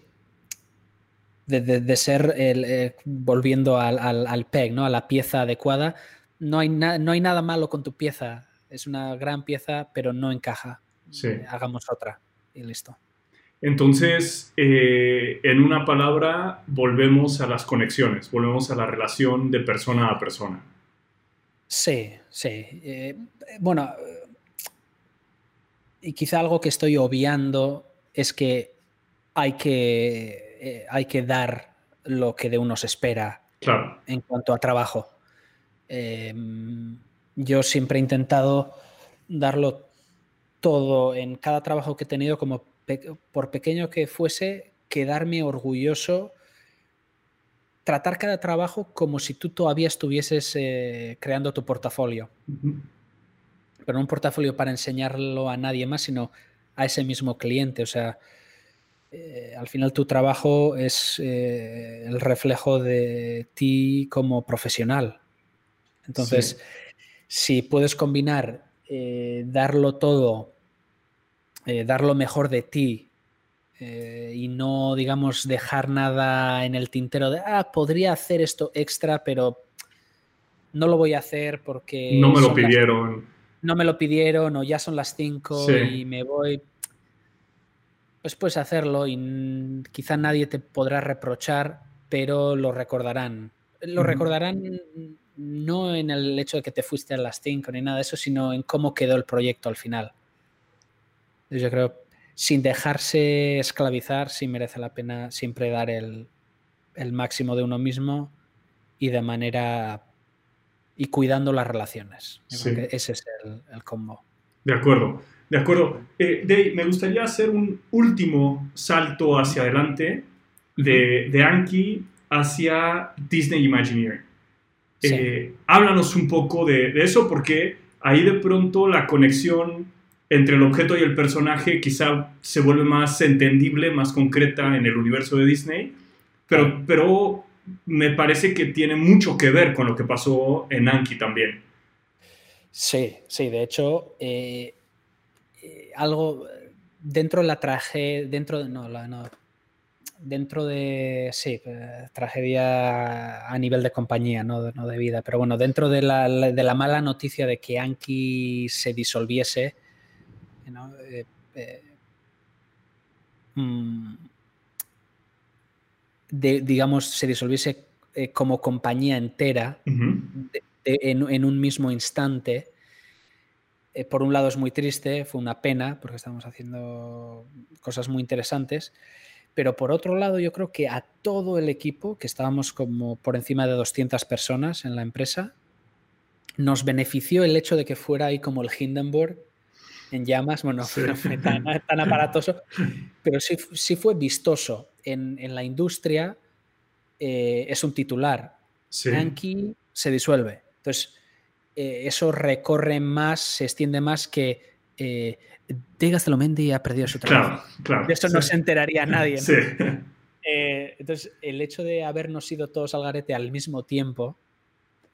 de, ser, el, eh, volviendo al, al, PEG, ¿no? a la pieza adecuada, no hay, no hay nada malo con tu pieza. Es una gran pieza, pero no encaja. Hagamos otra y listo. Entonces, eh, en una palabra, volvemos a las conexiones, volvemos a la relación de persona a persona. Sí, sí. Eh, bueno, y quizá algo que estoy obviando es que hay que eh, hay que dar lo que de uno se espera en cuanto a trabajo. Em, yo siempre he intentado darlo todo en cada trabajo que he tenido, como por pequeño que fuese, quedarme orgulloso, tratar cada trabajo como si tú todavía estuvieses eh, creando tu portafolio. Pero no un portafolio para enseñarlo a nadie más, sino a ese mismo cliente. O sea, eh, al final tu trabajo es eh, el reflejo de ti como profesional. Entonces, si puedes combinar eh, darlo todo, dar lo mejor de ti y no, digamos, dejar nada en el tintero de, ah, podría hacer esto extra, pero no lo voy a hacer porque... No me lo pidieron. no me lo pidieron o ya son las 5 y me voy pues puedes hacerlo y quizá nadie te podrá reprochar, pero lo recordarán. Lo recordarán no en el hecho de que te fuiste a las 5 ni nada de eso, sino en cómo quedó el proyecto al final. Yo creo, sin dejarse esclavizar, sí merece la pena siempre dar el, máximo de uno mismo y de manera y cuidando las relaciones. ese es el, el combo. De acuerdo. De acuerdo. Eh, Dave, me gustaría hacer un último salto hacia adelante de, de Anki hacia Disney Imagineering. Eh, háblanos un poco de, eso porque ahí de pronto la conexión entre el objeto y el personaje quizá se vuelve más entendible, más concreta en el universo de Disney, pero, pero me parece que tiene mucho que ver con lo que pasó en Anki también. Sí, sí, de hecho, eh, algo dentro de la tragedia, dentro de, no, no, dentro de, sí, eh, tragedia a nivel de compañía, no, de vida, pero bueno, dentro de la, de la mala noticia de que Anki se disolviese, mm, digamos, se disolviese como compañía entera en, un mismo instante, eh, por un lado es muy triste, fue una pena, porque estamos haciendo cosas muy interesantes, pero por otro lado yo creo que a todo el equipo, que estábamos como por encima de 200 personas en la empresa, nos benefició el hecho de que fuera ahí como el Hindenburg en llamas, bueno, no fue tan, aparatoso, pero sí, sí fue vistoso. En, la industria eh, es un titular. Yankee se disuelve. Entonces, eh, eso recorre más, se extiende más que eh, de Gastelamendi ha perdido su trabajo. de eso no se enteraría nadie. Eh, entonces, el hecho de habernos ido todos al garete al mismo tiempo,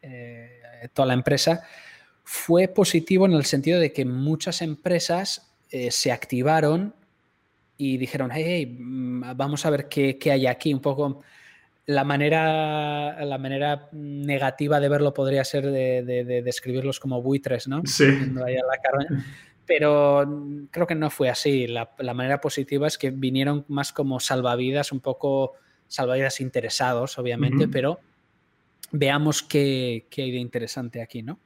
eh, toda la empresa, fue positivo en el sentido de que muchas empresas se activaron y dijeron, hey, mm, vamos a ver qué, qué hay aquí, un poco la manera, la manera negativa de verlo podría ser de, describirlos como buitres, ¿no? Sí. Pero creo que no fue así. La, manera positiva es que vinieron más como salvavidas, un poco salvavidas interesados, obviamente, pero veamos qué, hay de interesante aquí, ¿no?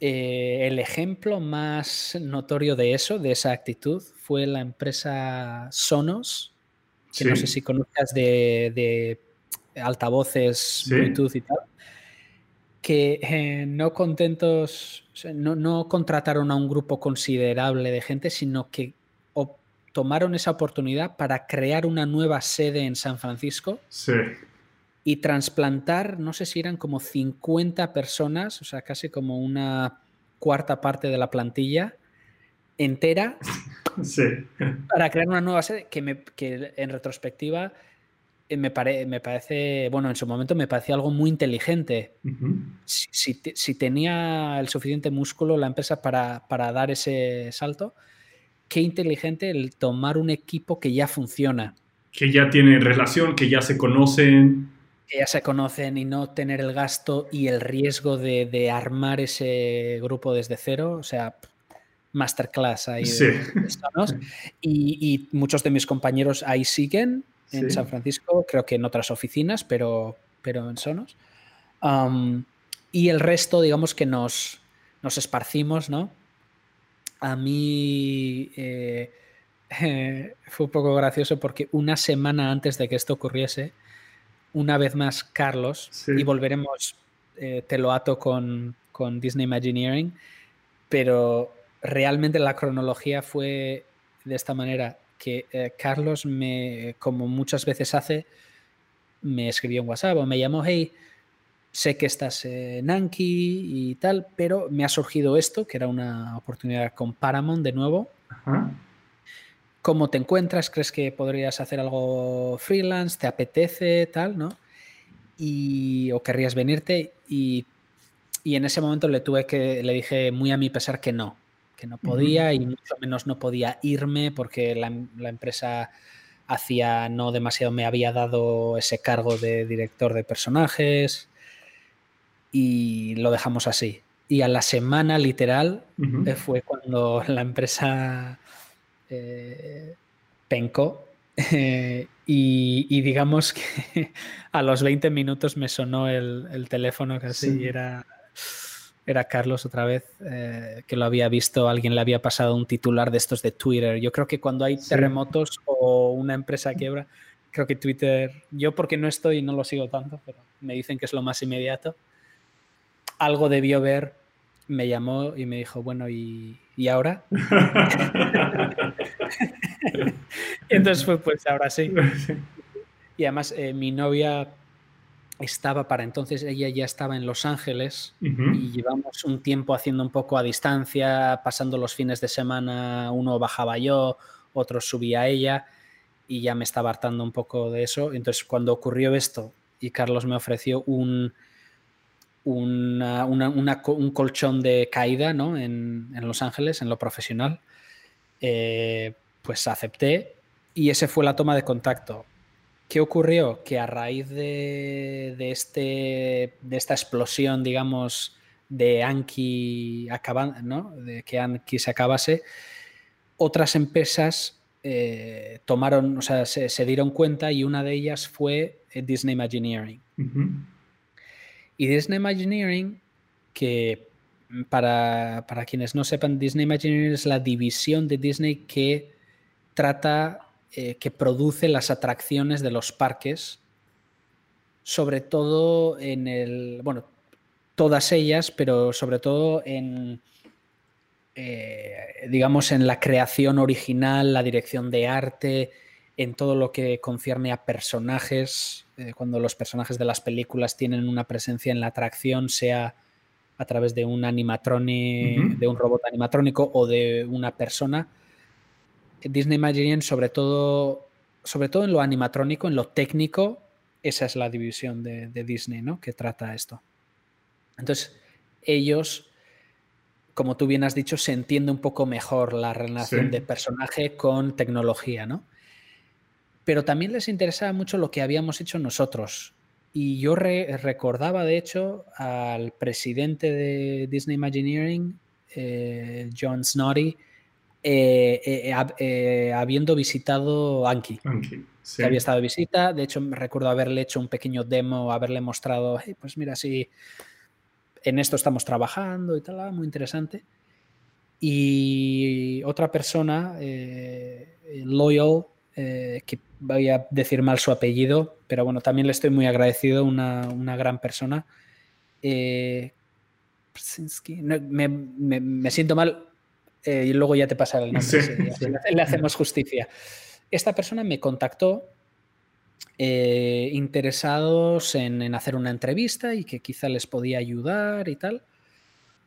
Eh, el ejemplo más notorio de eso, de esa actitud, fue la empresa Sonos, que no sé si conozcas de, altavoces Bluetooth y tal, que eh, no contentos, no, contrataron a un grupo considerable de gente, sino que tomaron esa oportunidad para crear una nueva sede en San Francisco. Y trasplantar, no sé si eran como 50 personas, o sea, casi como una cuarta parte de la plantilla entera para crear una nueva sede que, me, que en retrospectiva eh, me, me, parece, bueno, en su momento me parecía algo muy inteligente. si, tenía el suficiente músculo la empresa para, dar ese salto, qué inteligente el tomar un equipo que ya funciona. Que ya tiene relación, que ya se conocen. Que ya se conocen y no tener el gasto y el riesgo de, de armar ese grupo desde cero. O sea, masterclass ahí. y, muchos de mis compañeros ahí siguen en San Francisco, creo que en otras oficinas, pero, pero en Sonos. y el resto, digamos que nos, nos esparcimos, ¿no? A mí eh, fue un poco gracioso porque una semana antes de que esto ocurriese, una vez más Carlos, y volveremos, eh, te lo ato con, con Disney Imagineering, pero realmente la cronología fue de esta manera, que eh, Carlos me, como muchas veces hace, me escribió en WhatsApp o me llamó, hey, sé que estás en Anki y tal, pero me ha surgido esto, que era una oportunidad con Paramount de nuevo. ¿Cómo te encuentras? ¿Crees que podrías hacer algo freelance? ¿Te apetece? Tal, ¿no? Y, o querrías venirte y, y en ese momento le tuve que, le dije muy a mi pesar que no, que no podía y mucho menos no podía irme porque la, empresa hacía no demasiado me había dado ese cargo de director de personajes y lo dejamos así. Y a la semana literal eh, fue cuando la empresa eh, pencó y, digamos que a los 20 minutos me sonó el, teléfono casi y era era Carlos otra vez, eh, que lo había visto, alguien le había pasado un titular de estos de Twitter. Yo creo que cuando hay terremotos o una empresa quiebra, creo que Twitter, yo porque no estoy y no lo sigo tanto, pero me dicen que es lo más inmediato, algo debió ver, me llamó y me dijo, bueno, ¿y, ahora? entonces fue, pues ahora sí. Y además, eh, mi novia estaba para entonces, ella ya estaba en Los Ángeles y llevamos un tiempo haciendo un poco a distancia, pasando los fines de semana, uno bajaba yo, otro subía ella y ya me estaba hartando un poco de eso. Entonces cuando ocurrió esto y Carlos me ofreció un, un colchón de caída ¿no? en, Los Ángeles, en lo profesional, eh, pues acepté y ese fue la toma de contacto. ¿Qué ocurrió? Que a raíz de, este, de esta explosión, digamos, de Anki ¿no? de que Anki se acabase, otras empresas eh, tomaron, o sea, se, dieron cuenta y una de ellas fue eh, Disney Imagineering. Y Disney Imagineering, que para, para, quienes no sepan, Disney Imagineering es la división de Disney que trata eh, que produce las atracciones de los parques, sobre todo en el, bueno, todas ellas, pero sobre todo en, eh, digamos, en la creación original, la dirección de arte, en todo lo que concierne a personajes, eh, cuando los personajes de las películas tienen una presencia en la atracción, sea a través de un animatronic, de un robot animatrónico o de una persona, Disney Imagineering, sobre todo, sobre todo en lo animatrónico, en lo técnico, esa es la división de, Disney, ¿no? Que trata esto. Entonces, ellos, como tú bien has dicho, se entiende un poco mejor la relación de personaje con tecnología, ¿no? Pero también les interesaba mucho lo que habíamos hecho nosotros. Y yo recordaba, de hecho, al presidente de Disney Imagineering, eh, John Snoddy, eh, eh, eh, habiendo visitado Anki. Que había estado de visita. De hecho, me recuerdo haberle hecho un pequeño demo, haberle mostrado, pues mira, si en esto estamos trabajando y tal, ah, muy interesante. Y otra persona, Loyal, que voy a decir mal su apellido, pero bueno, también le estoy muy agradecido, una, una gran persona. me, me, siento mal, eh, y luego ya te pasará el nombre. Le hacemos justicia. Esta persona me contactó eh, interesados en, hacer una entrevista y que quizá les podía ayudar y tal.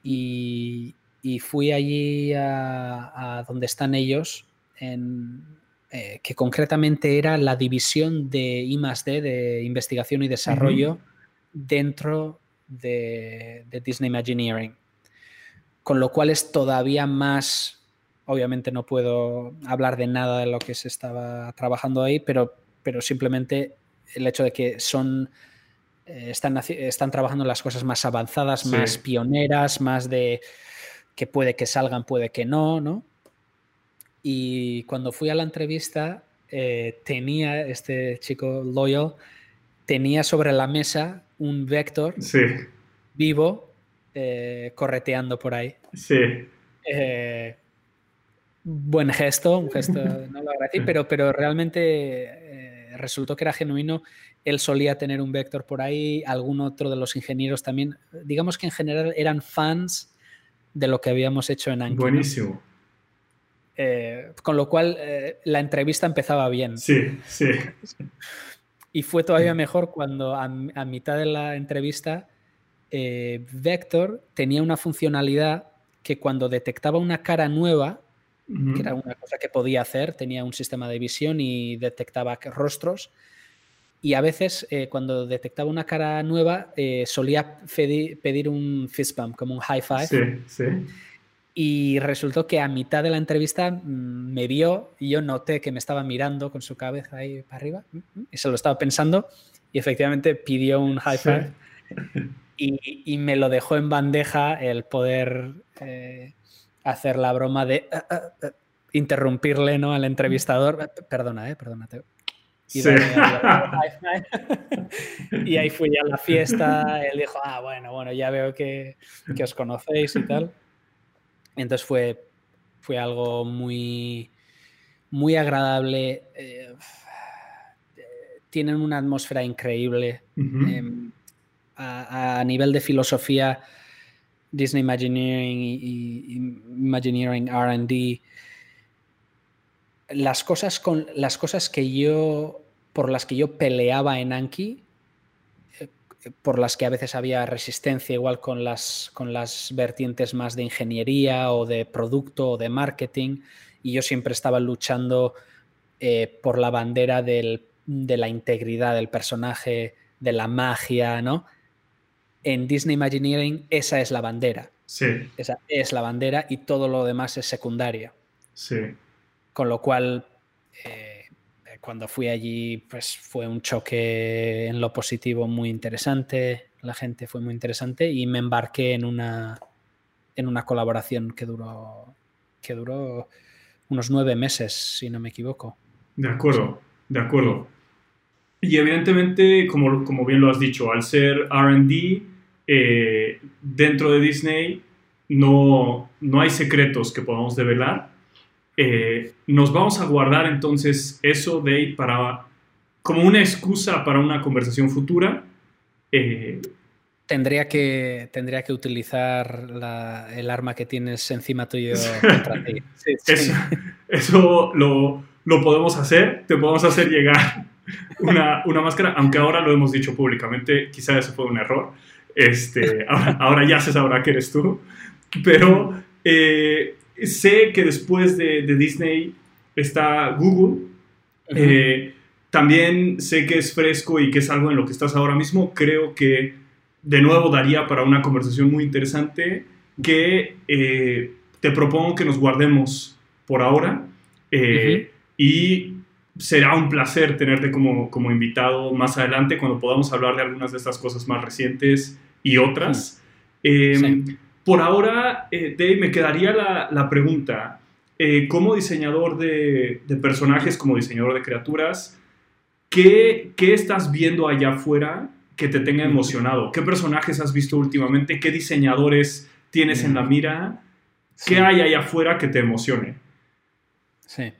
Y, fui allí a, donde están ellos, en, eh, que concretamente era la división de I +D, de investigación y desarrollo, dentro de, de Disney Imagineering con lo cual es todavía más, obviamente no puedo hablar de nada de lo que se estaba trabajando ahí, pero, pero simplemente el hecho de que son, eh, están, están trabajando las cosas más avanzadas, más pioneras, más de que puede que salgan, puede que no, ¿no? Y cuando fui a la entrevista, eh, tenía este chico Loyal, tenía sobre la mesa un vector vivo eh, correteando por ahí. Sí. Eh, buen gesto, un gesto, no lo agradecí, pero, pero realmente eh, resultó que era genuino. Él solía tener un vector por ahí, algún otro de los ingenieros también. Digamos que en general eran fans de lo que habíamos hecho en Anki. Buenísimo. con lo cual la entrevista empezaba bien. Sí, sí. Y fue todavía mejor cuando a mitad de la entrevista eh, Vector tenía una funcionalidad que cuando detectaba una cara nueva, que era una cosa que podía hacer, tenía un sistema de visión y detectaba rostros, y a veces eh, cuando detectaba una cara nueva eh, solía pedir, un fist bump, como un high five. Sí, sí. Y resultó que a mitad de la entrevista mm, me vio y yo noté que me estaba mirando con su cabeza ahí para arriba mm, mm, y se lo estaba pensando y efectivamente pidió un high five. y, me lo dejó en bandeja el poder eh, hacer la broma de eh, eh, interrumpirle ¿no? al entrevistador. Perdona, eh, perdónate. Y, y, ahí fui a la fiesta, él dijo, ah, bueno, bueno, ya veo que, que os conocéis y tal. Entonces fue, fue algo muy, muy agradable. tienen una atmósfera increíble a, nivel de filosofía, Disney Imagineering y, Imagineering RD, las cosas, con, las cosas que yo, por las que yo peleaba en Anki, eh, por las que a veces había resistencia, igual con las, con las vertientes más de ingeniería o de producto o de marketing, y yo siempre estaba luchando eh, por la bandera del, de la integridad del personaje, de la magia, ¿no? En Disney Imagineering esa es la bandera. Sí. Esa es la bandera y todo lo demás es secundaria. Sí. Con lo cual, eh, cuando fui allí, pues fue un choque en lo positivo muy interesante. La gente fue muy interesante y me embarqué en una, en una colaboración que duró, que duró unos nueve meses, si no me equivoco. De acuerdo, de acuerdo. Y evidentemente, como, como bien lo has dicho, al ser RD, eh, dentro de Disney no, no hay secretos que podamos develar. Eh, nos vamos a guardar entonces eso de para como una excusa para una conversación futura. Eh, tendría que, tendría que utilizar el arma que tienes encima tuyo contra ti. Eso, eso lo, lo, podemos hacer, te podemos hacer llegar una, una, máscara, aunque ahora lo hemos dicho públicamente, quizá eso fue un error. Este, ahora, ya se sabrá que eres tú, pero eh, sé que después de, Disney está Google. Eh, también sé que es fresco y que es algo en lo que estás ahora mismo. Creo que de nuevo daría para una conversación muy interesante que eh, te propongo que nos guardemos por ahora y será un placer tenerte como, como invitado más adelante cuando podamos hablar de algunas de estas cosas más recientes y otras. Em, por ahora, eh, Dave, me quedaría la, la pregunta, eh, como diseñador de, de, personajes, como diseñador de criaturas, ¿qué, ¿qué, estás viendo allá afuera que te tenga emocionado? ¿Qué personajes has visto últimamente? ¿Qué diseñadores tienes en la mira? ¿Qué hay allá afuera que te emocione? Sí.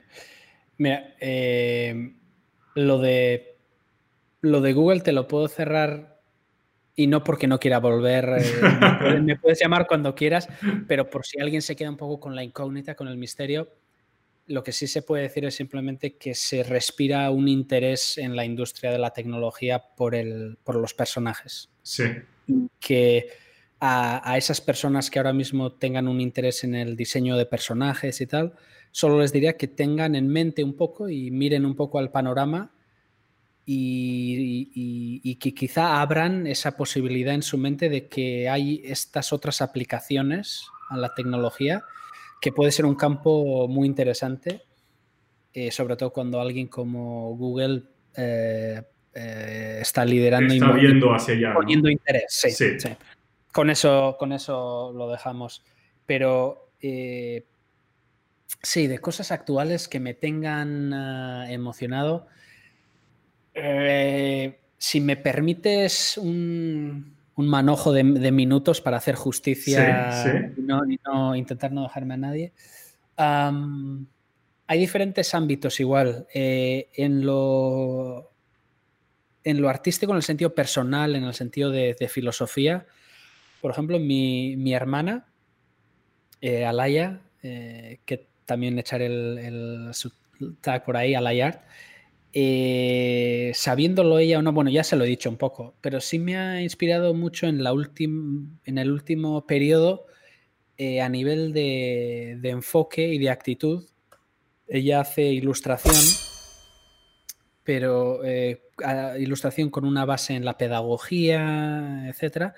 Mira, eh, lo, de, lo de Google te lo puedo cerrar y no porque no quiera volver, eh, me, puedes, llamar cuando quieras, pero por si alguien se queda un poco con la incógnita, con el misterio, lo que sí se puede decir es simplemente que se respira un interés en la industria de la tecnología por, el, por los personajes. Sí. Que a, a, esas personas que ahora mismo tengan un interés en el diseño de personajes y tal, solo les diría que tengan en mente un poco y miren un poco al panorama y, que quizá abran esa posibilidad en su mente de que hay estas otras aplicaciones a la tecnología que puede ser un campo muy interesante, eh, sobre todo cuando alguien como Google eh, eh, está liderando está y viendo hacia allá, poniendo interés. Sí, Con, eso, con eso lo dejamos. Pero Sí, de cosas actuales que me tengan ah, emocionado. Eh, si me permites un, manojo de, minutos para hacer justicia Y, no, intentar no dejarme a nadie. hay diferentes ámbitos igual. Eh, en, lo, en lo artístico, en el sentido personal, en el sentido de, filosofía. Por ejemplo, mi, hermana, eh, Alaya, que también echar el, tag por ahí a la yard. Eh, sabiéndolo ella o no, bueno, ya se lo he dicho un poco, pero sí me ha inspirado mucho en, la en el último periodo eh, a nivel de, enfoque y de actitud. Ella hace ilustración, pero eh, ilustración con una base en la pedagogía, etc.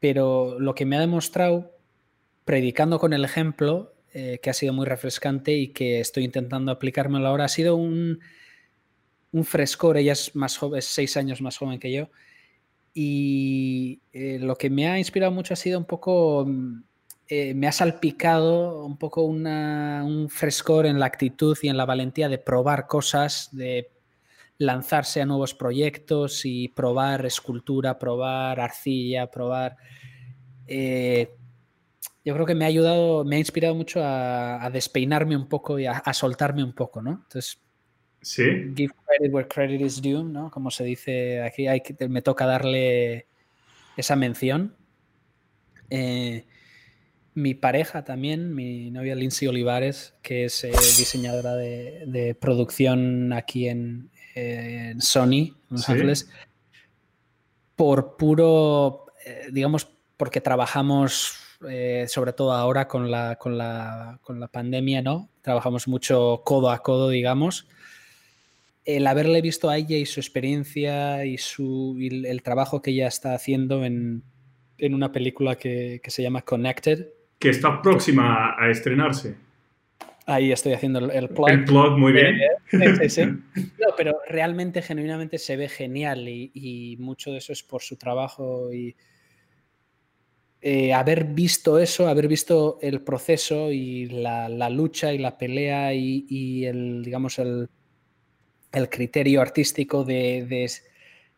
pero lo que me ha demostrado, predicando con el ejemplo, eh, que ha sido muy refrescante y que estoy intentando aplicármelo ahora. Ha sido un, un frescor, ella es más joven, seis años más joven que yo, y eh, lo que me ha inspirado mucho ha sido un poco, mm, eh, me ha salpicado un poco un frescor en la actitud y en la valentía de probar cosas, de lanzarse a nuevos proyectos y probar escultura, probar arcilla, probar yo creo que me ha ayudado, me ha inspirado mucho a, despeinarme un poco y a, soltarme un poco, ¿no? Entonces, ¿Sí? give credit where credit is due, ¿no? Como se dice aquí, hay que, me toca darle esa mención. Eh, mi pareja también, mi novia Lindsay Olivares, que es eh, diseñadora de, producción aquí en, Sony, Los Ángeles, por puro, eh, digamos, porque trabajamos, eh, sobre todo ahora con la, con, la, con la pandemia, ¿no? Trabajamos mucho codo a codo, digamos. El haberle visto a ella y su experiencia y, su, y el trabajo que ella está haciendo en, en una película que, que, se llama Connected. Que está próxima a estrenarse. Ahí estoy haciendo el, plug. El plug, muy bien. Sí, sí. No, pero realmente, genuinamente se ve genial y, y mucho de eso es por su trabajo y eh, haber visto eso, haber visto el proceso y la, la lucha y la pelea y, y el, digamos, el, el criterio artístico de, de,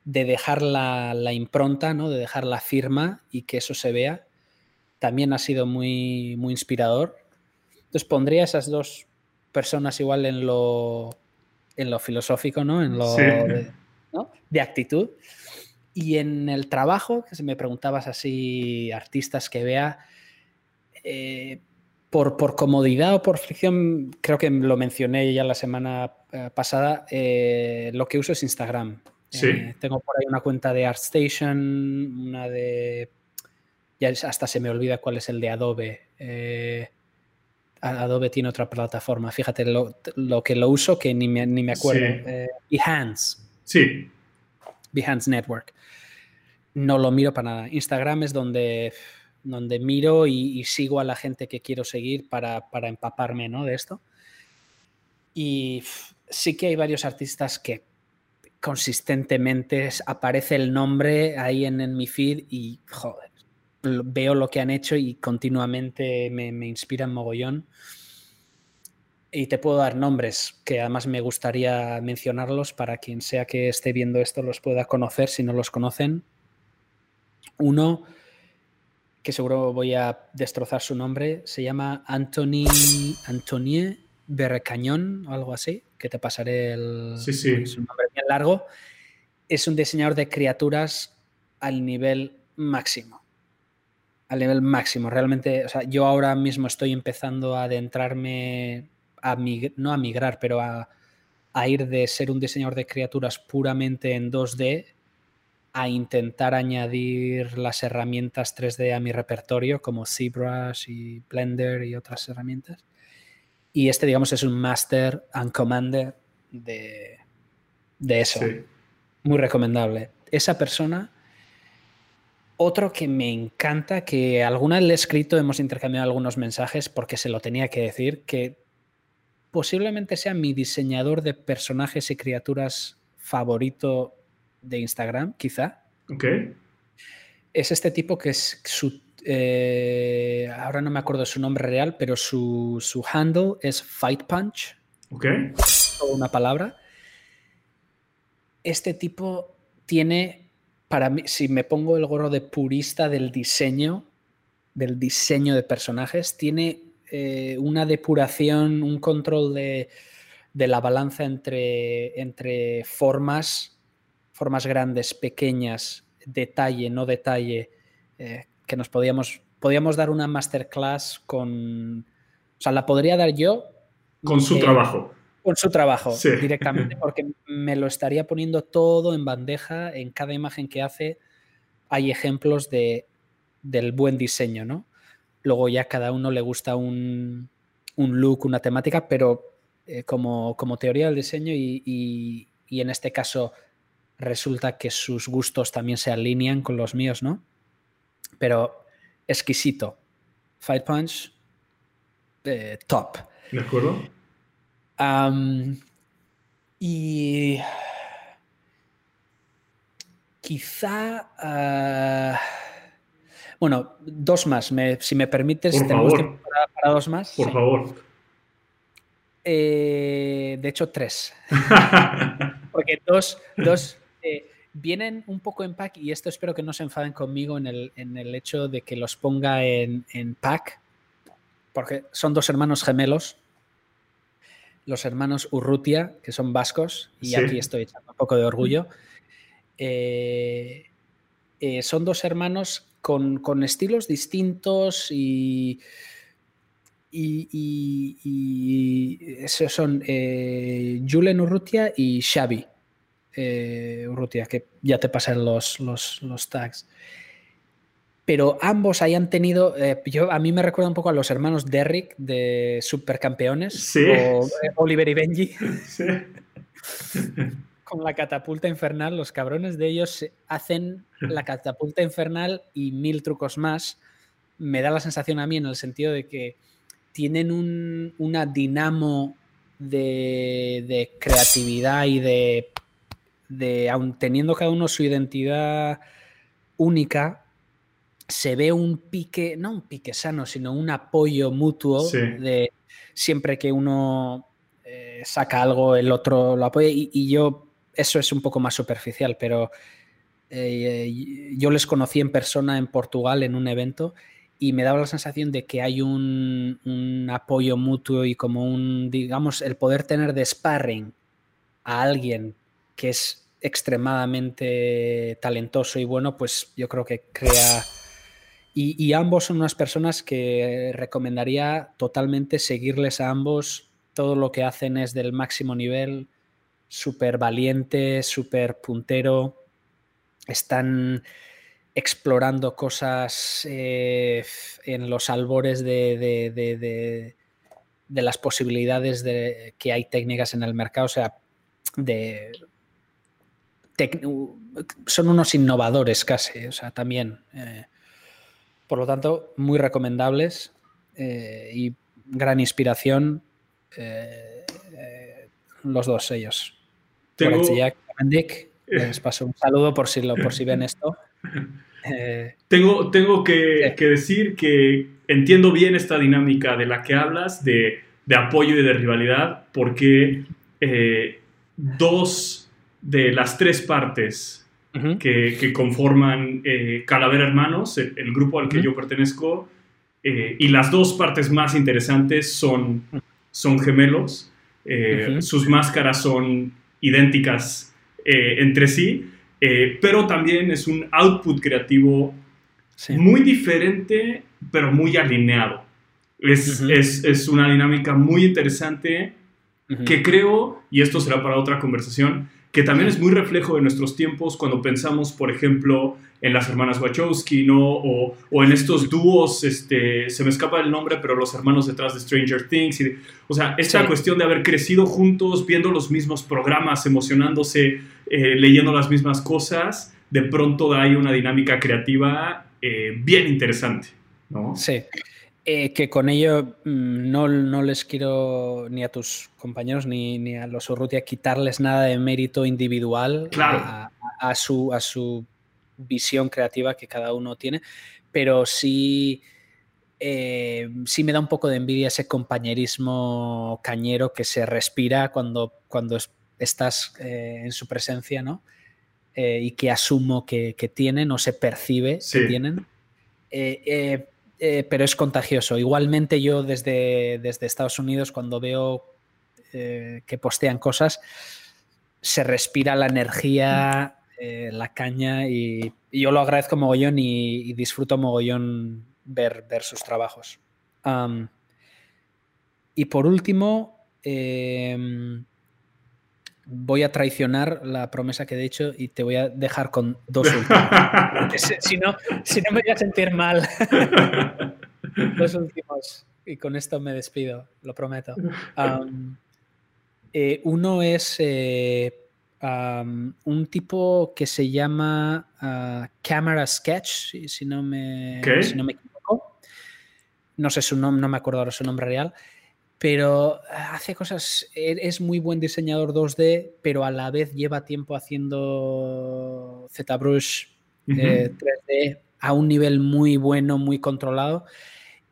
de dejar la, la, impronta, ¿no? de dejar la firma y que eso se vea, también ha sido muy, muy inspirador. Entonces pondría esas dos personas igual en lo, en lo filosófico, ¿no? En lo Sí. de, ¿no? de actitud. Y en el trabajo, que si me preguntabas así, artistas que vea, eh, por, por, comodidad o por fricción, creo que lo mencioné ya la semana eh, pasada, eh, lo que uso es Instagram. Sí. Eh, tengo por ahí una cuenta de ArtStation, una de... Ya hasta se me olvida cuál es el de Adobe. Eh, Adobe tiene otra plataforma. Fíjate lo, lo, que lo uso que ni me, ni me acuerdo. Sí. Eh, Behance. Sí. Behance Network. No lo miro para nada. Instagram es donde, donde miro y, sigo a la gente que quiero seguir para, para empaparme ¿no? de esto. Y sí que hay varios artistas que consistentemente aparece el nombre ahí en, en mi feed y joder, veo lo que han hecho y continuamente me, me inspiran mogollón. Y te puedo dar nombres que además me gustaría mencionarlos para quien sea que esté viendo esto los pueda conocer si no los conocen. Uno que seguro voy a destrozar su nombre, se llama Anthony Antonie Berrecañón o algo así, que te pasaré el sí, sí. es un nombre bien largo. Es un diseñador de criaturas al nivel máximo. Al nivel máximo. Realmente, o sea, yo ahora mismo estoy empezando a adentrarme a mig no a migrar, pero a, a, ir de ser un diseñador de criaturas puramente en 2D a intentar añadir las herramientas 3D a mi repertorio, como ZBrush y Blender y otras herramientas. Y este, digamos, es un master and commander de, de eso. Sí. Muy recomendable. Esa persona. Otro que me encanta, que alguna vez le he escrito, hemos intercambiado algunos mensajes porque se lo tenía que decir, que posiblemente sea mi diseñador de personajes y criaturas favorito de Instagram, quizá. Ok. Es este tipo que es su. Eh, ahora no me acuerdo su nombre real, pero su, su handle es Fight Punch. Ok. Una palabra. Este tipo tiene, para mí, si me pongo el gorro de purista del diseño, del diseño de personajes, tiene eh, una depuración, un control de, de la balanza entre, entre formas formas grandes, pequeñas, detalle, no detalle, eh, que nos podíamos, podíamos dar una masterclass con... O sea, la podría dar yo. Con su eh, trabajo. Con su trabajo, sí. directamente, porque me lo estaría poniendo todo en bandeja, en cada imagen que hace hay ejemplos de, del buen diseño, ¿no? Luego ya cada uno le gusta un, un look, una temática, pero eh, como, como, teoría del diseño y, y, y en este caso resulta que sus gustos también se alinean con los míos, ¿no? Pero exquisito. Fight Punch, eh, top. ¿De acuerdo? Um, y quizá... Uh, bueno, dos más. Me, si me permites, Por tenemos favor. tiempo para, para, dos más. Por sí. favor. Eh, de hecho, tres. Porque dos, dos eh, vienen un poco en pack y esto espero que no se enfaden conmigo en el, en el hecho de que los ponga en, en, pack, porque son dos hermanos gemelos, los hermanos Urrutia, que son vascos, y sí. aquí estoy echando un poco de orgullo. Eh, eh, son dos hermanos con, con estilos distintos y... Y, y, y, esos son eh, Julen Urrutia y Xavi. Eh, Urrutia, que ya te pasan los, los, los tags pero ambos hayan tenido, eh, yo, a mí me recuerda un poco a los hermanos Derrick de Supercampeones, sí. o eh, Oliver y Benji. Sí. Con la catapulta infernal, los cabrones de ellos hacen la catapulta infernal y mil trucos más. Me da la sensación a mí en el sentido de que tienen un, una dinamo de, de, creatividad y de, de, aun teniendo cada uno su identidad única, se ve un pique, no un pique sano, sino un apoyo mutuo de siempre que uno eh, saca algo, el otro lo apoya. Y, yo, eso es un poco más superficial, pero eh, yo les conocí en persona en Portugal en un evento y me daba la sensación de que hay un, un apoyo mutuo y como un, digamos, el poder tener de sparring a alguien que es extremadamente talentoso y bueno, pues yo creo que crea y, ambos son unas personas que recomendaría totalmente seguirles a ambos. Todo lo que hacen es del máximo nivel, súper valiente, súper puntero. Están explorando cosas eh, en los albores de, las posibilidades de, que hay técnicas en el mercado. O sea, de, son unos innovadores casi. O sea, también. Eh, por lo tanto, muy recomendables eh, y gran inspiración eh, los dos ellos. Tengo... Jack les paso un saludo por si, lo, por si ven esto. tengo tengo que, decir que entiendo bien esta dinámica de la que hablas, de, de apoyo y de rivalidad, porque dos de las tres partes que, conforman eh, Calavera Hermanos, el, grupo al que yo pertenezco, eh, y las dos partes más interesantes son, son gemelos, eh, sus máscaras son idénticas entre sí, pero también es un output creativo muy diferente, pero muy alineado. Es, es, es una dinámica muy interesante que creo, y esto será para otra conversación, que también es muy reflejo de nuestros tiempos cuando pensamos, por ejemplo, en las hermanas Wachowski, ¿no? O, o en estos dúos, este, se me escapa el nombre, pero los hermanos detrás de Stranger Things. Y, o sea, esta cuestión de haber crecido juntos, viendo los mismos programas, emocionándose, eh, leyendo las mismas cosas, de pronto hay una dinámica creativa eh, bien interesante, ¿no? Sí. Eh, que con ello mm, no, no, les quiero ni a tus compañeros ni, ni a los Urrutia quitarles nada de mérito individual a, su, a su visión creativa que cada uno tiene, pero sí, eh, sí me da un poco de envidia ese compañerismo cañero que se respira cuando, cuando estás eh, en su presencia, ¿no? y que asumo que, que, tienen o se percibe que tienen. Eh, pero es contagioso. Igualmente yo desde, desde Estados Unidos cuando veo eh, que postean cosas, se respira la energía, eh, la caña y, yo lo agradezco mogollón y, disfruto mogollón ver, ver sus trabajos. y por último, em, voy a traicionar la promesa que he hecho y te voy a dejar con dos últimos. si, no, si no me voy a sentir mal. dos últimos. Y con esto me despido, lo prometo. Eh, uno es eh, un tipo que se llama uh, Camera Sketch, si, no me, si no me equivoco. No sé su nombre, no me acuerdo ahora su nombre real pero hace cosas, e, es muy buen diseñador 2D, pero a la vez lleva tiempo haciendo ZBrush 3D eh, a un nivel muy bueno, muy controlado.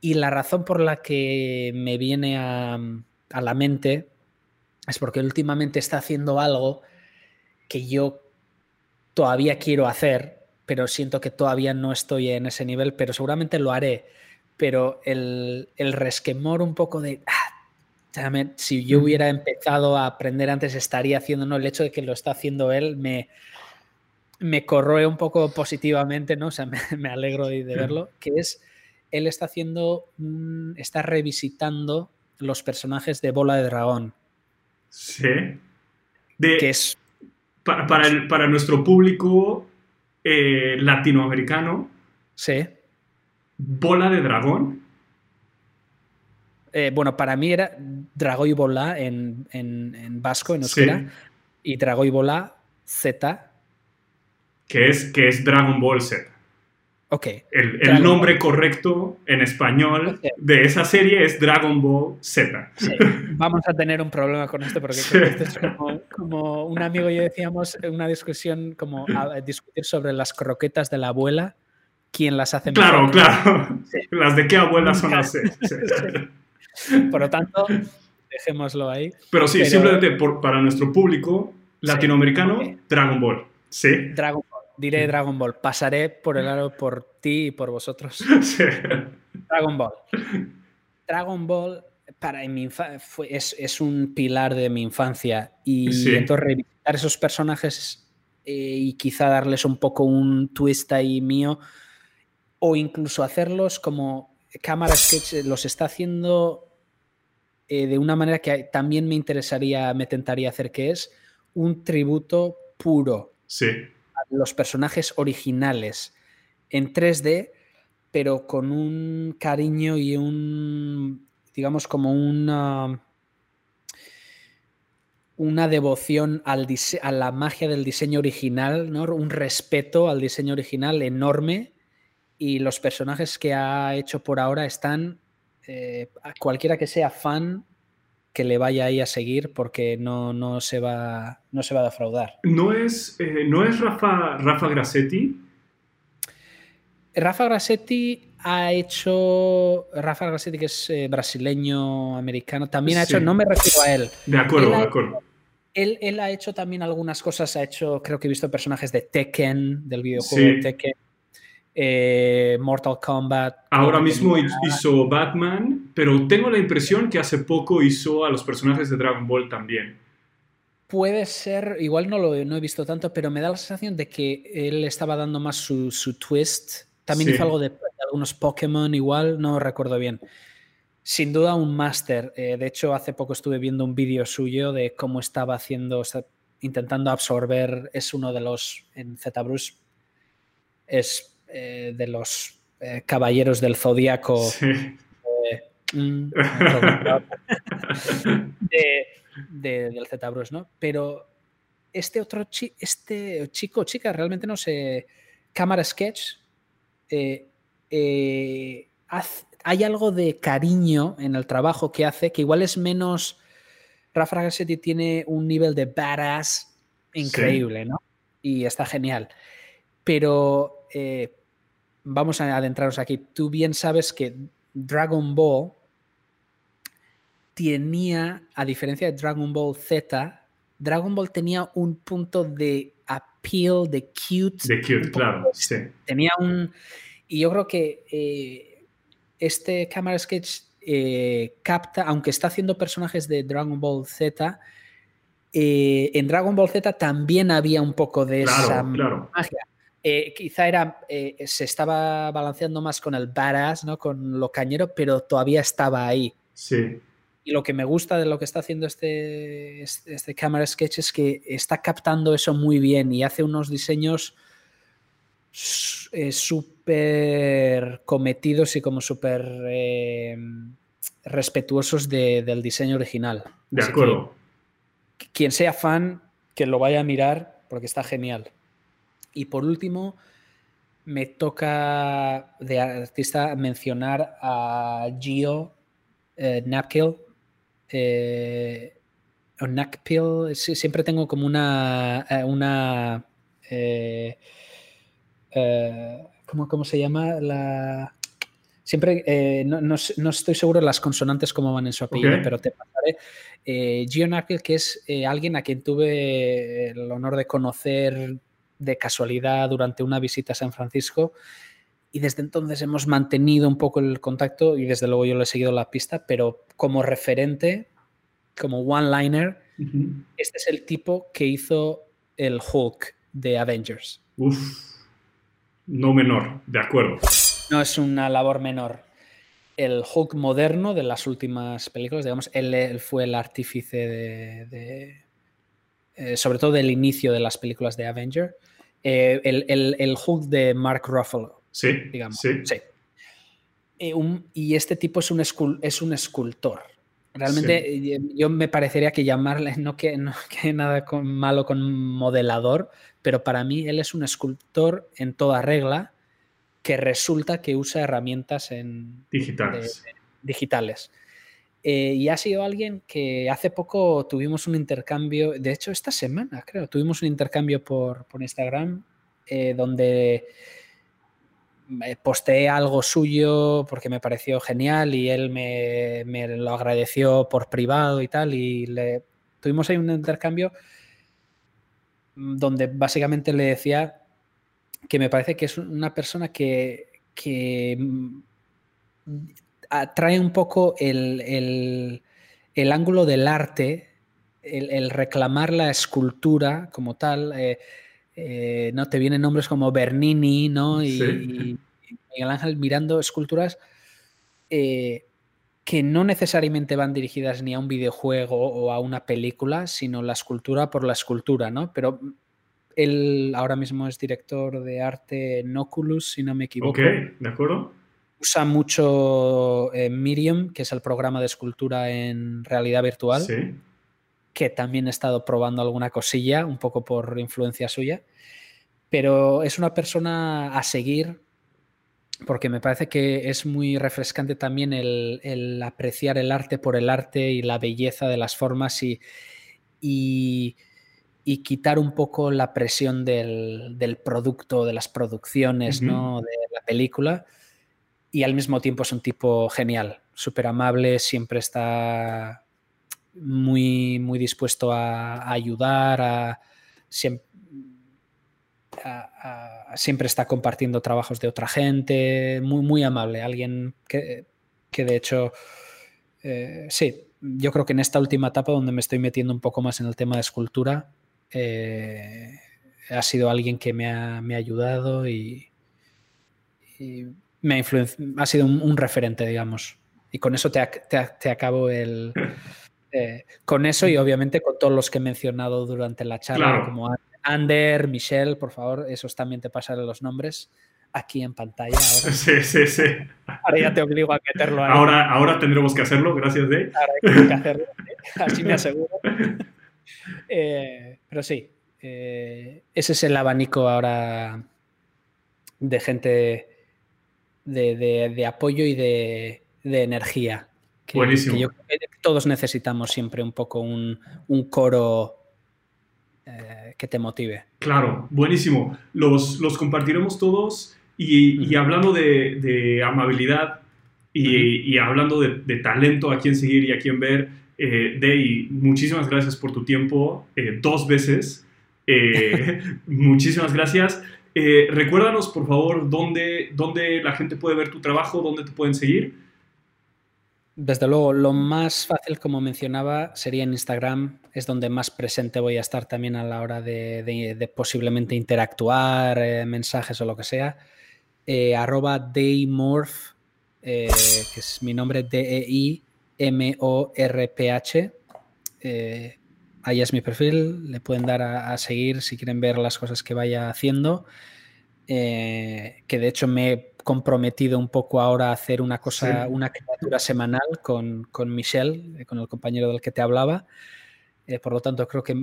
Y la razón por la que me viene a, a la mente es porque últimamente está haciendo algo que yo todavía quiero hacer, pero siento que todavía no estoy en ese nivel, pero seguramente lo haré. Pero el, el resquemor un poco de, ah, si yo hubiera empezado a aprender antes, estaría haciendo, ¿no? El hecho de que lo está haciendo él me, me corroe un poco positivamente, ¿no? O sea, me, alegro de, verlo, que es, él está haciendo, está revisitando los personajes de Bola de Dragón. Sí. Que es para, para, el- para nuestro público eh, latinoamericano, Sí. bola de dragón. Eh, bueno, para mí era Dragoi Bola en, en, en vasco, en Sí. euskera, y Dragoi Bola Z. que es, que es Dragon Ball Z. Ok, El, nombre Ball. correcto en español de esa serie es Dragon Ball Z. sí, vamos a tener un problema con esto porque Sí. esto es como, como un amigo y yo decíamos en una discusión como a- discutir sobre las croquetas de la abuela, quién las hace Claro, mejor. claro. Las de qué abuelas son las. Por lo tanto, dejémoslo ahí. Pero sí, Pero- simplemente por- para nuestro público latinoamericano. Dragon Ball. Sí. Dragon Ball. Diré Dragon Ball. Pasaré por el aro por ti y por vosotros. Sí. Dragon Ball. Dragon Ball para en mi infa- fue, es, es un pilar de mi infancia y Sí. entonces revisitar esos personajes eh, y quizá darles un poco un twist ahí mío o incluso hacerlos como cámara sketch los está haciendo eh, de una manera que también me interesaría, me tentaría hacer, que es un tributo puro Sí. a los personajes originales en 3D, pero con un cariño y un, digamos, como una, una devoción al a la magia del diseño original, ¿no? un respeto al diseño original enorme y los personajes que ha hecho por ahora están, eh, a cualquiera que sea fan, que le vaya ahí a seguir porque no, no, se, va, no se va a defraudar. ¿No es, eh, ¿no es Rafa, Rafa Grassetti? Rafa Grassetti ha hecho. Rafa Grassetti, que es eh, brasileño americano, también ha hecho. Sí. No me refiero a él. De acuerdo, Él de acuerdo. Él, él ha hecho también algunas cosas. Ha hecho, creo que he visto personajes de Tekken, del videojuego Sí. Tekken, eh, Mortal Kombat. Ahora mismo hizo Batman, pero tengo la impresión que hace poco hizo a los personajes de Dragon Ball también. Puede ser, igual no lo he- no he visto tanto, pero me da la sensación de que él estaba dando más su, su twist. También Sí. hizo algo de, de algunos Pokémon, igual, no recuerdo bien. Sin duda un máster. Eh, de hecho, hace poco estuve viendo un vídeo suyo de cómo estaba haciendo, intentando absorber, es uno de los, en ZBruce, es eh, de los eh, caballeros del zodiaco Sí. Mm, de, de- del ZBruce, ¿no? Pero este otro chi- este chico o chica, realmente no sé, cámara sketch, eh, eh, haz- hay algo de cariño en el trabajo que hace, que igual es menos... Rafa Gassetti tiene un nivel de badass increíble, ¿no? Y está genial. Pero eh, vamos a adentrarnos aquí. Tú bien sabes que Dragon Ball tenía, a diferencia de Dragon Ball Z, Dragon Ball tenía un punto de appeal, de cute. De cute, claro. Sí. Tenía un... Y yo creo que eh, este Camera Sketch eh, capta, aunque está haciendo personajes de Dragon Ball Z, eh, en Dragon Ball Z también había un poco de esa claro. magia. Eh, quizá era, eh, se estaba balanceando más con el badass, ¿no? con lo cañero, pero todavía estaba ahí. Sí. Y lo que me gusta de lo que está haciendo este, este, este Camera Sketch es que está captando eso muy bien y hace unos diseños eh, súper cometidos y como súper eh, respetuosos de- del diseño original. De Así que acuerdo. quien sea fan, que lo vaya a mirar porque está genial. Y por último, me toca de artista mencionar a Gio eh, Napkill. eh, o Nakpil, siempre tengo como una. eh, una eh, ¿cómo, cómo se llama? La, siempre no, no no estoy seguro de las consonantes cómo van en su apellido, pero te pasaré. Gio Napkill, que es alguien a quien tuve el honor de conocer de casualidad durante una visita a San Francisco. Y desde entonces hemos mantenido un poco el contacto y desde luego yo le he seguido la pista, pero como referente, como one-liner, este es el tipo que hizo el Hulk de Avengers. Uf. No menor, de acuerdo. No es una labor menor. El Hulk moderno de las últimas películas, digamos, él, él fue el artífice de, de, eh, sobre todo del inicio de las películas de Avenger, eh, el, el, Hulk de Mark Ruffalo. Sí, digamos. Sí. y este tipo es un, es un escultor. Realmente yo me parecería que llamarle, no que, no que nada malo con modelador, pero para mí él es un escultor en toda regla que resulta que usa herramientas en, digitales. digitales. Eh, y ha sido alguien que hace poco tuvimos un intercambio, de hecho esta semana creo, tuvimos un intercambio por, Instagram eh, donde posteé algo suyo porque me pareció genial y él me, me, lo agradeció por privado y tal y le, tuvimos ahí un intercambio donde básicamente le decía que me parece que es una persona que, que atrae un poco el, ángulo del arte, el, reclamar la escultura como tal. Eh, eh, ¿no? Te vienen nombres como Bernini ¿no? y, Miguel Ángel mirando esculturas eh, que no necesariamente van dirigidas ni a un videojuego o a una película, sino la escultura por la escultura, ¿no? Pero él ahora mismo es director de arte en Oculus, si no me equivoco. Ok, de acuerdo usa mucho eh, Miriam, que es el programa de escultura en realidad virtual, que también he estado probando alguna cosilla, un poco por influencia suya, pero es una persona a seguir porque me parece que es muy refrescante también el, apreciar el arte por el arte y la belleza de las formas y, y, quitar un poco la presión del, producto, de las producciones, ¿no? de la película y al mismo tiempo es un tipo genial, súper amable, siempre está muy, muy dispuesto a, ayudar, a, siempre, está compartiendo trabajos de otra gente, muy, muy amable, alguien que, de hecho, eh, sí, yo creo que en esta última etapa donde me estoy metiendo un poco más en el tema de escultura, eh, ha sido alguien que me ha, ayudado y me ha, ha sido un, referente, digamos. Y con eso te, te, acabo el... Eh, con eso y obviamente con todos los que he mencionado durante la charla, como Ander, Michelle, por favor, esos también te pasaré los nombres aquí en pantalla ahora. Sí, sí, sí. Ahora ya te obligo a meterlo ahí. Ahora, ahora tendremos que hacerlo, gracias, Dave. Ahora hay que hacerlo, así me aseguro. Eh, pero sí, eh, ese es el abanico ahora de gente de, apoyo y de, energía. Que, Buenísimo. todos necesitamos siempre un poco un, coro eh, que te motive. Claro, buenísimo. Los, los compartiremos todos y, hablando de, amabilidad y, hablando de, talento a quien seguir y a quien ver, eh, Dey, muchísimas gracias por tu tiempo eh, dos veces. Eh, muchísimas gracias. Eh, recuérdanos, por favor, dónde, dónde la gente puede ver tu trabajo, dónde te pueden seguir. Desde luego, lo más fácil, como mencionaba, sería en Instagram. Es donde más presente voy a estar también a la hora de, posiblemente interactuar, eh, mensajes o lo que sea. Eh, arroba Daymorph, que es mi nombre, D-E-I-M-O-R-P-H. Ahí es mi perfil. Le pueden dar a seguir si quieren ver las cosas que vaya haciendo. Eh, que de hecho me he comprometido un poco ahora a hacer una cosa, una criatura semanal con, con Michelle, eh, con el compañero del que te hablaba. Eh, por lo tanto, creo que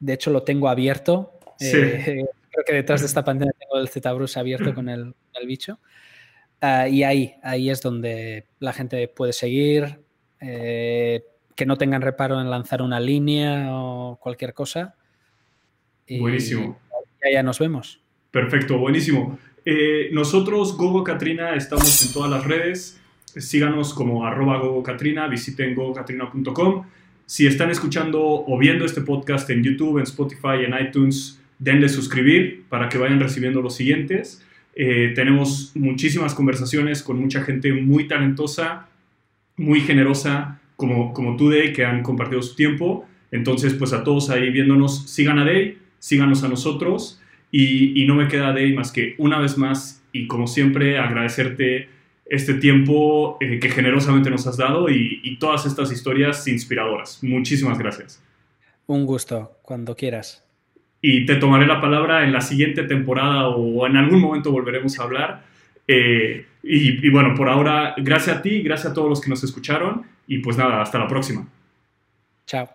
de hecho lo tengo abierto. creo que detrás de esta pantalla tengo el ZBruce abierto con el, el bicho. Ah, y ahí, ahí es donde la gente puede seguir, que no tengan reparo en lanzar una línea o cualquier cosa. Buenísimo. Ya nos vemos. Perfecto, buenísimo. Eh, nosotros, Gogo Katrina, estamos en todas las redes. Síganos como arroba Gogo Katrina, visiten gogokatrina.com. Si están escuchando o viendo este podcast en YouTube, en Spotify, en iTunes, denle suscribir para que vayan recibiendo los siguientes. Eh, tenemos muchísimas conversaciones con mucha gente muy talentosa, muy generosa, como, como tú, Day, que han compartido su tiempo. Entonces, pues a todos ahí viéndonos, sigan a Day, síganos a nosotros. Y, no me queda ahí más que una vez más y como siempre agradecerte este tiempo eh, que generosamente nos has dado y, todas estas historias inspiradoras. Muchísimas gracias. Un gusto, cuando quieras. Y te tomaré la palabra en la siguiente temporada o en algún momento volveremos a hablar. Eh, y, y, bueno, por ahora, gracias a ti, gracias a todos los que nos escucharon y pues nada, hasta la próxima. Chao.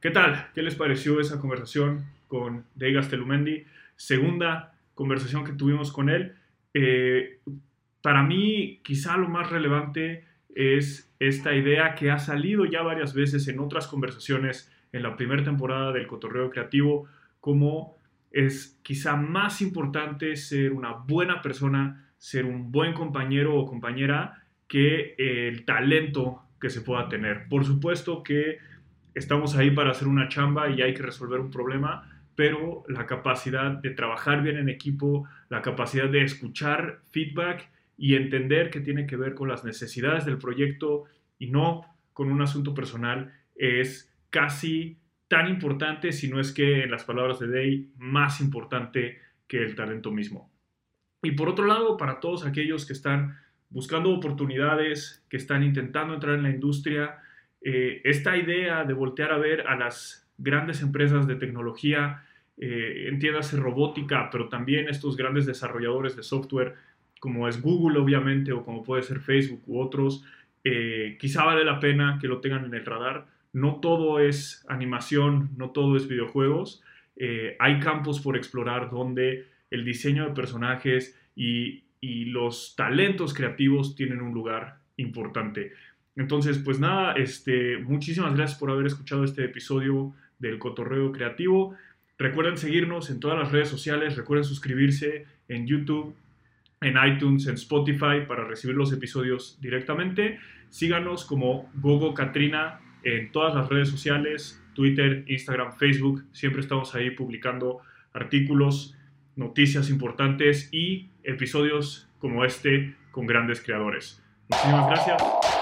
¿Qué tal? ¿Qué les pareció esa conversación con Degas Telumendi? Segunda conversación que tuvimos con él. Eh, para mí, quizá lo más relevante es esta idea que ha salido ya varias veces en otras conversaciones en la primera temporada del Cotorreo Creativo, como es quizá más importante ser una buena persona, ser un buen compañero o compañera que el talento que se pueda tener. Por supuesto que estamos ahí para hacer una chamba y hay que resolver un problema, pero la capacidad de trabajar bien en equipo, la capacidad de escuchar feedback y entender que tiene que ver con las necesidades del proyecto y no con un asunto personal es casi tan importante, si no es que en las palabras de Day, más importante que el talento mismo. Y por otro lado, para todos aquellos que están buscando oportunidades, que están intentando entrar en la industria, eh, esta idea de voltear a ver a las grandes empresas de tecnología, eh, entiéndase robótica, pero también estos grandes desarrolladores de software, como es Google obviamente, o como puede ser Facebook u otros, eh, quizá vale la pena que lo tengan en el radar. No todo es animación, no todo es videojuegos. Eh, hay campos por explorar donde el diseño de personajes y, y los talentos creativos tienen un lugar importante. Entonces, pues nada, este, muchísimas gracias por haber escuchado este episodio del Cotorreo Creativo. Recuerden seguirnos en todas las redes sociales, recuerden suscribirse en YouTube, en iTunes, en Spotify para recibir los episodios directamente. Síganos como Gogo Katrina en todas las redes sociales, Twitter, Instagram, Facebook. Siempre estamos ahí publicando artículos, noticias importantes y episodios como este con grandes creadores. Muchísimas gracias.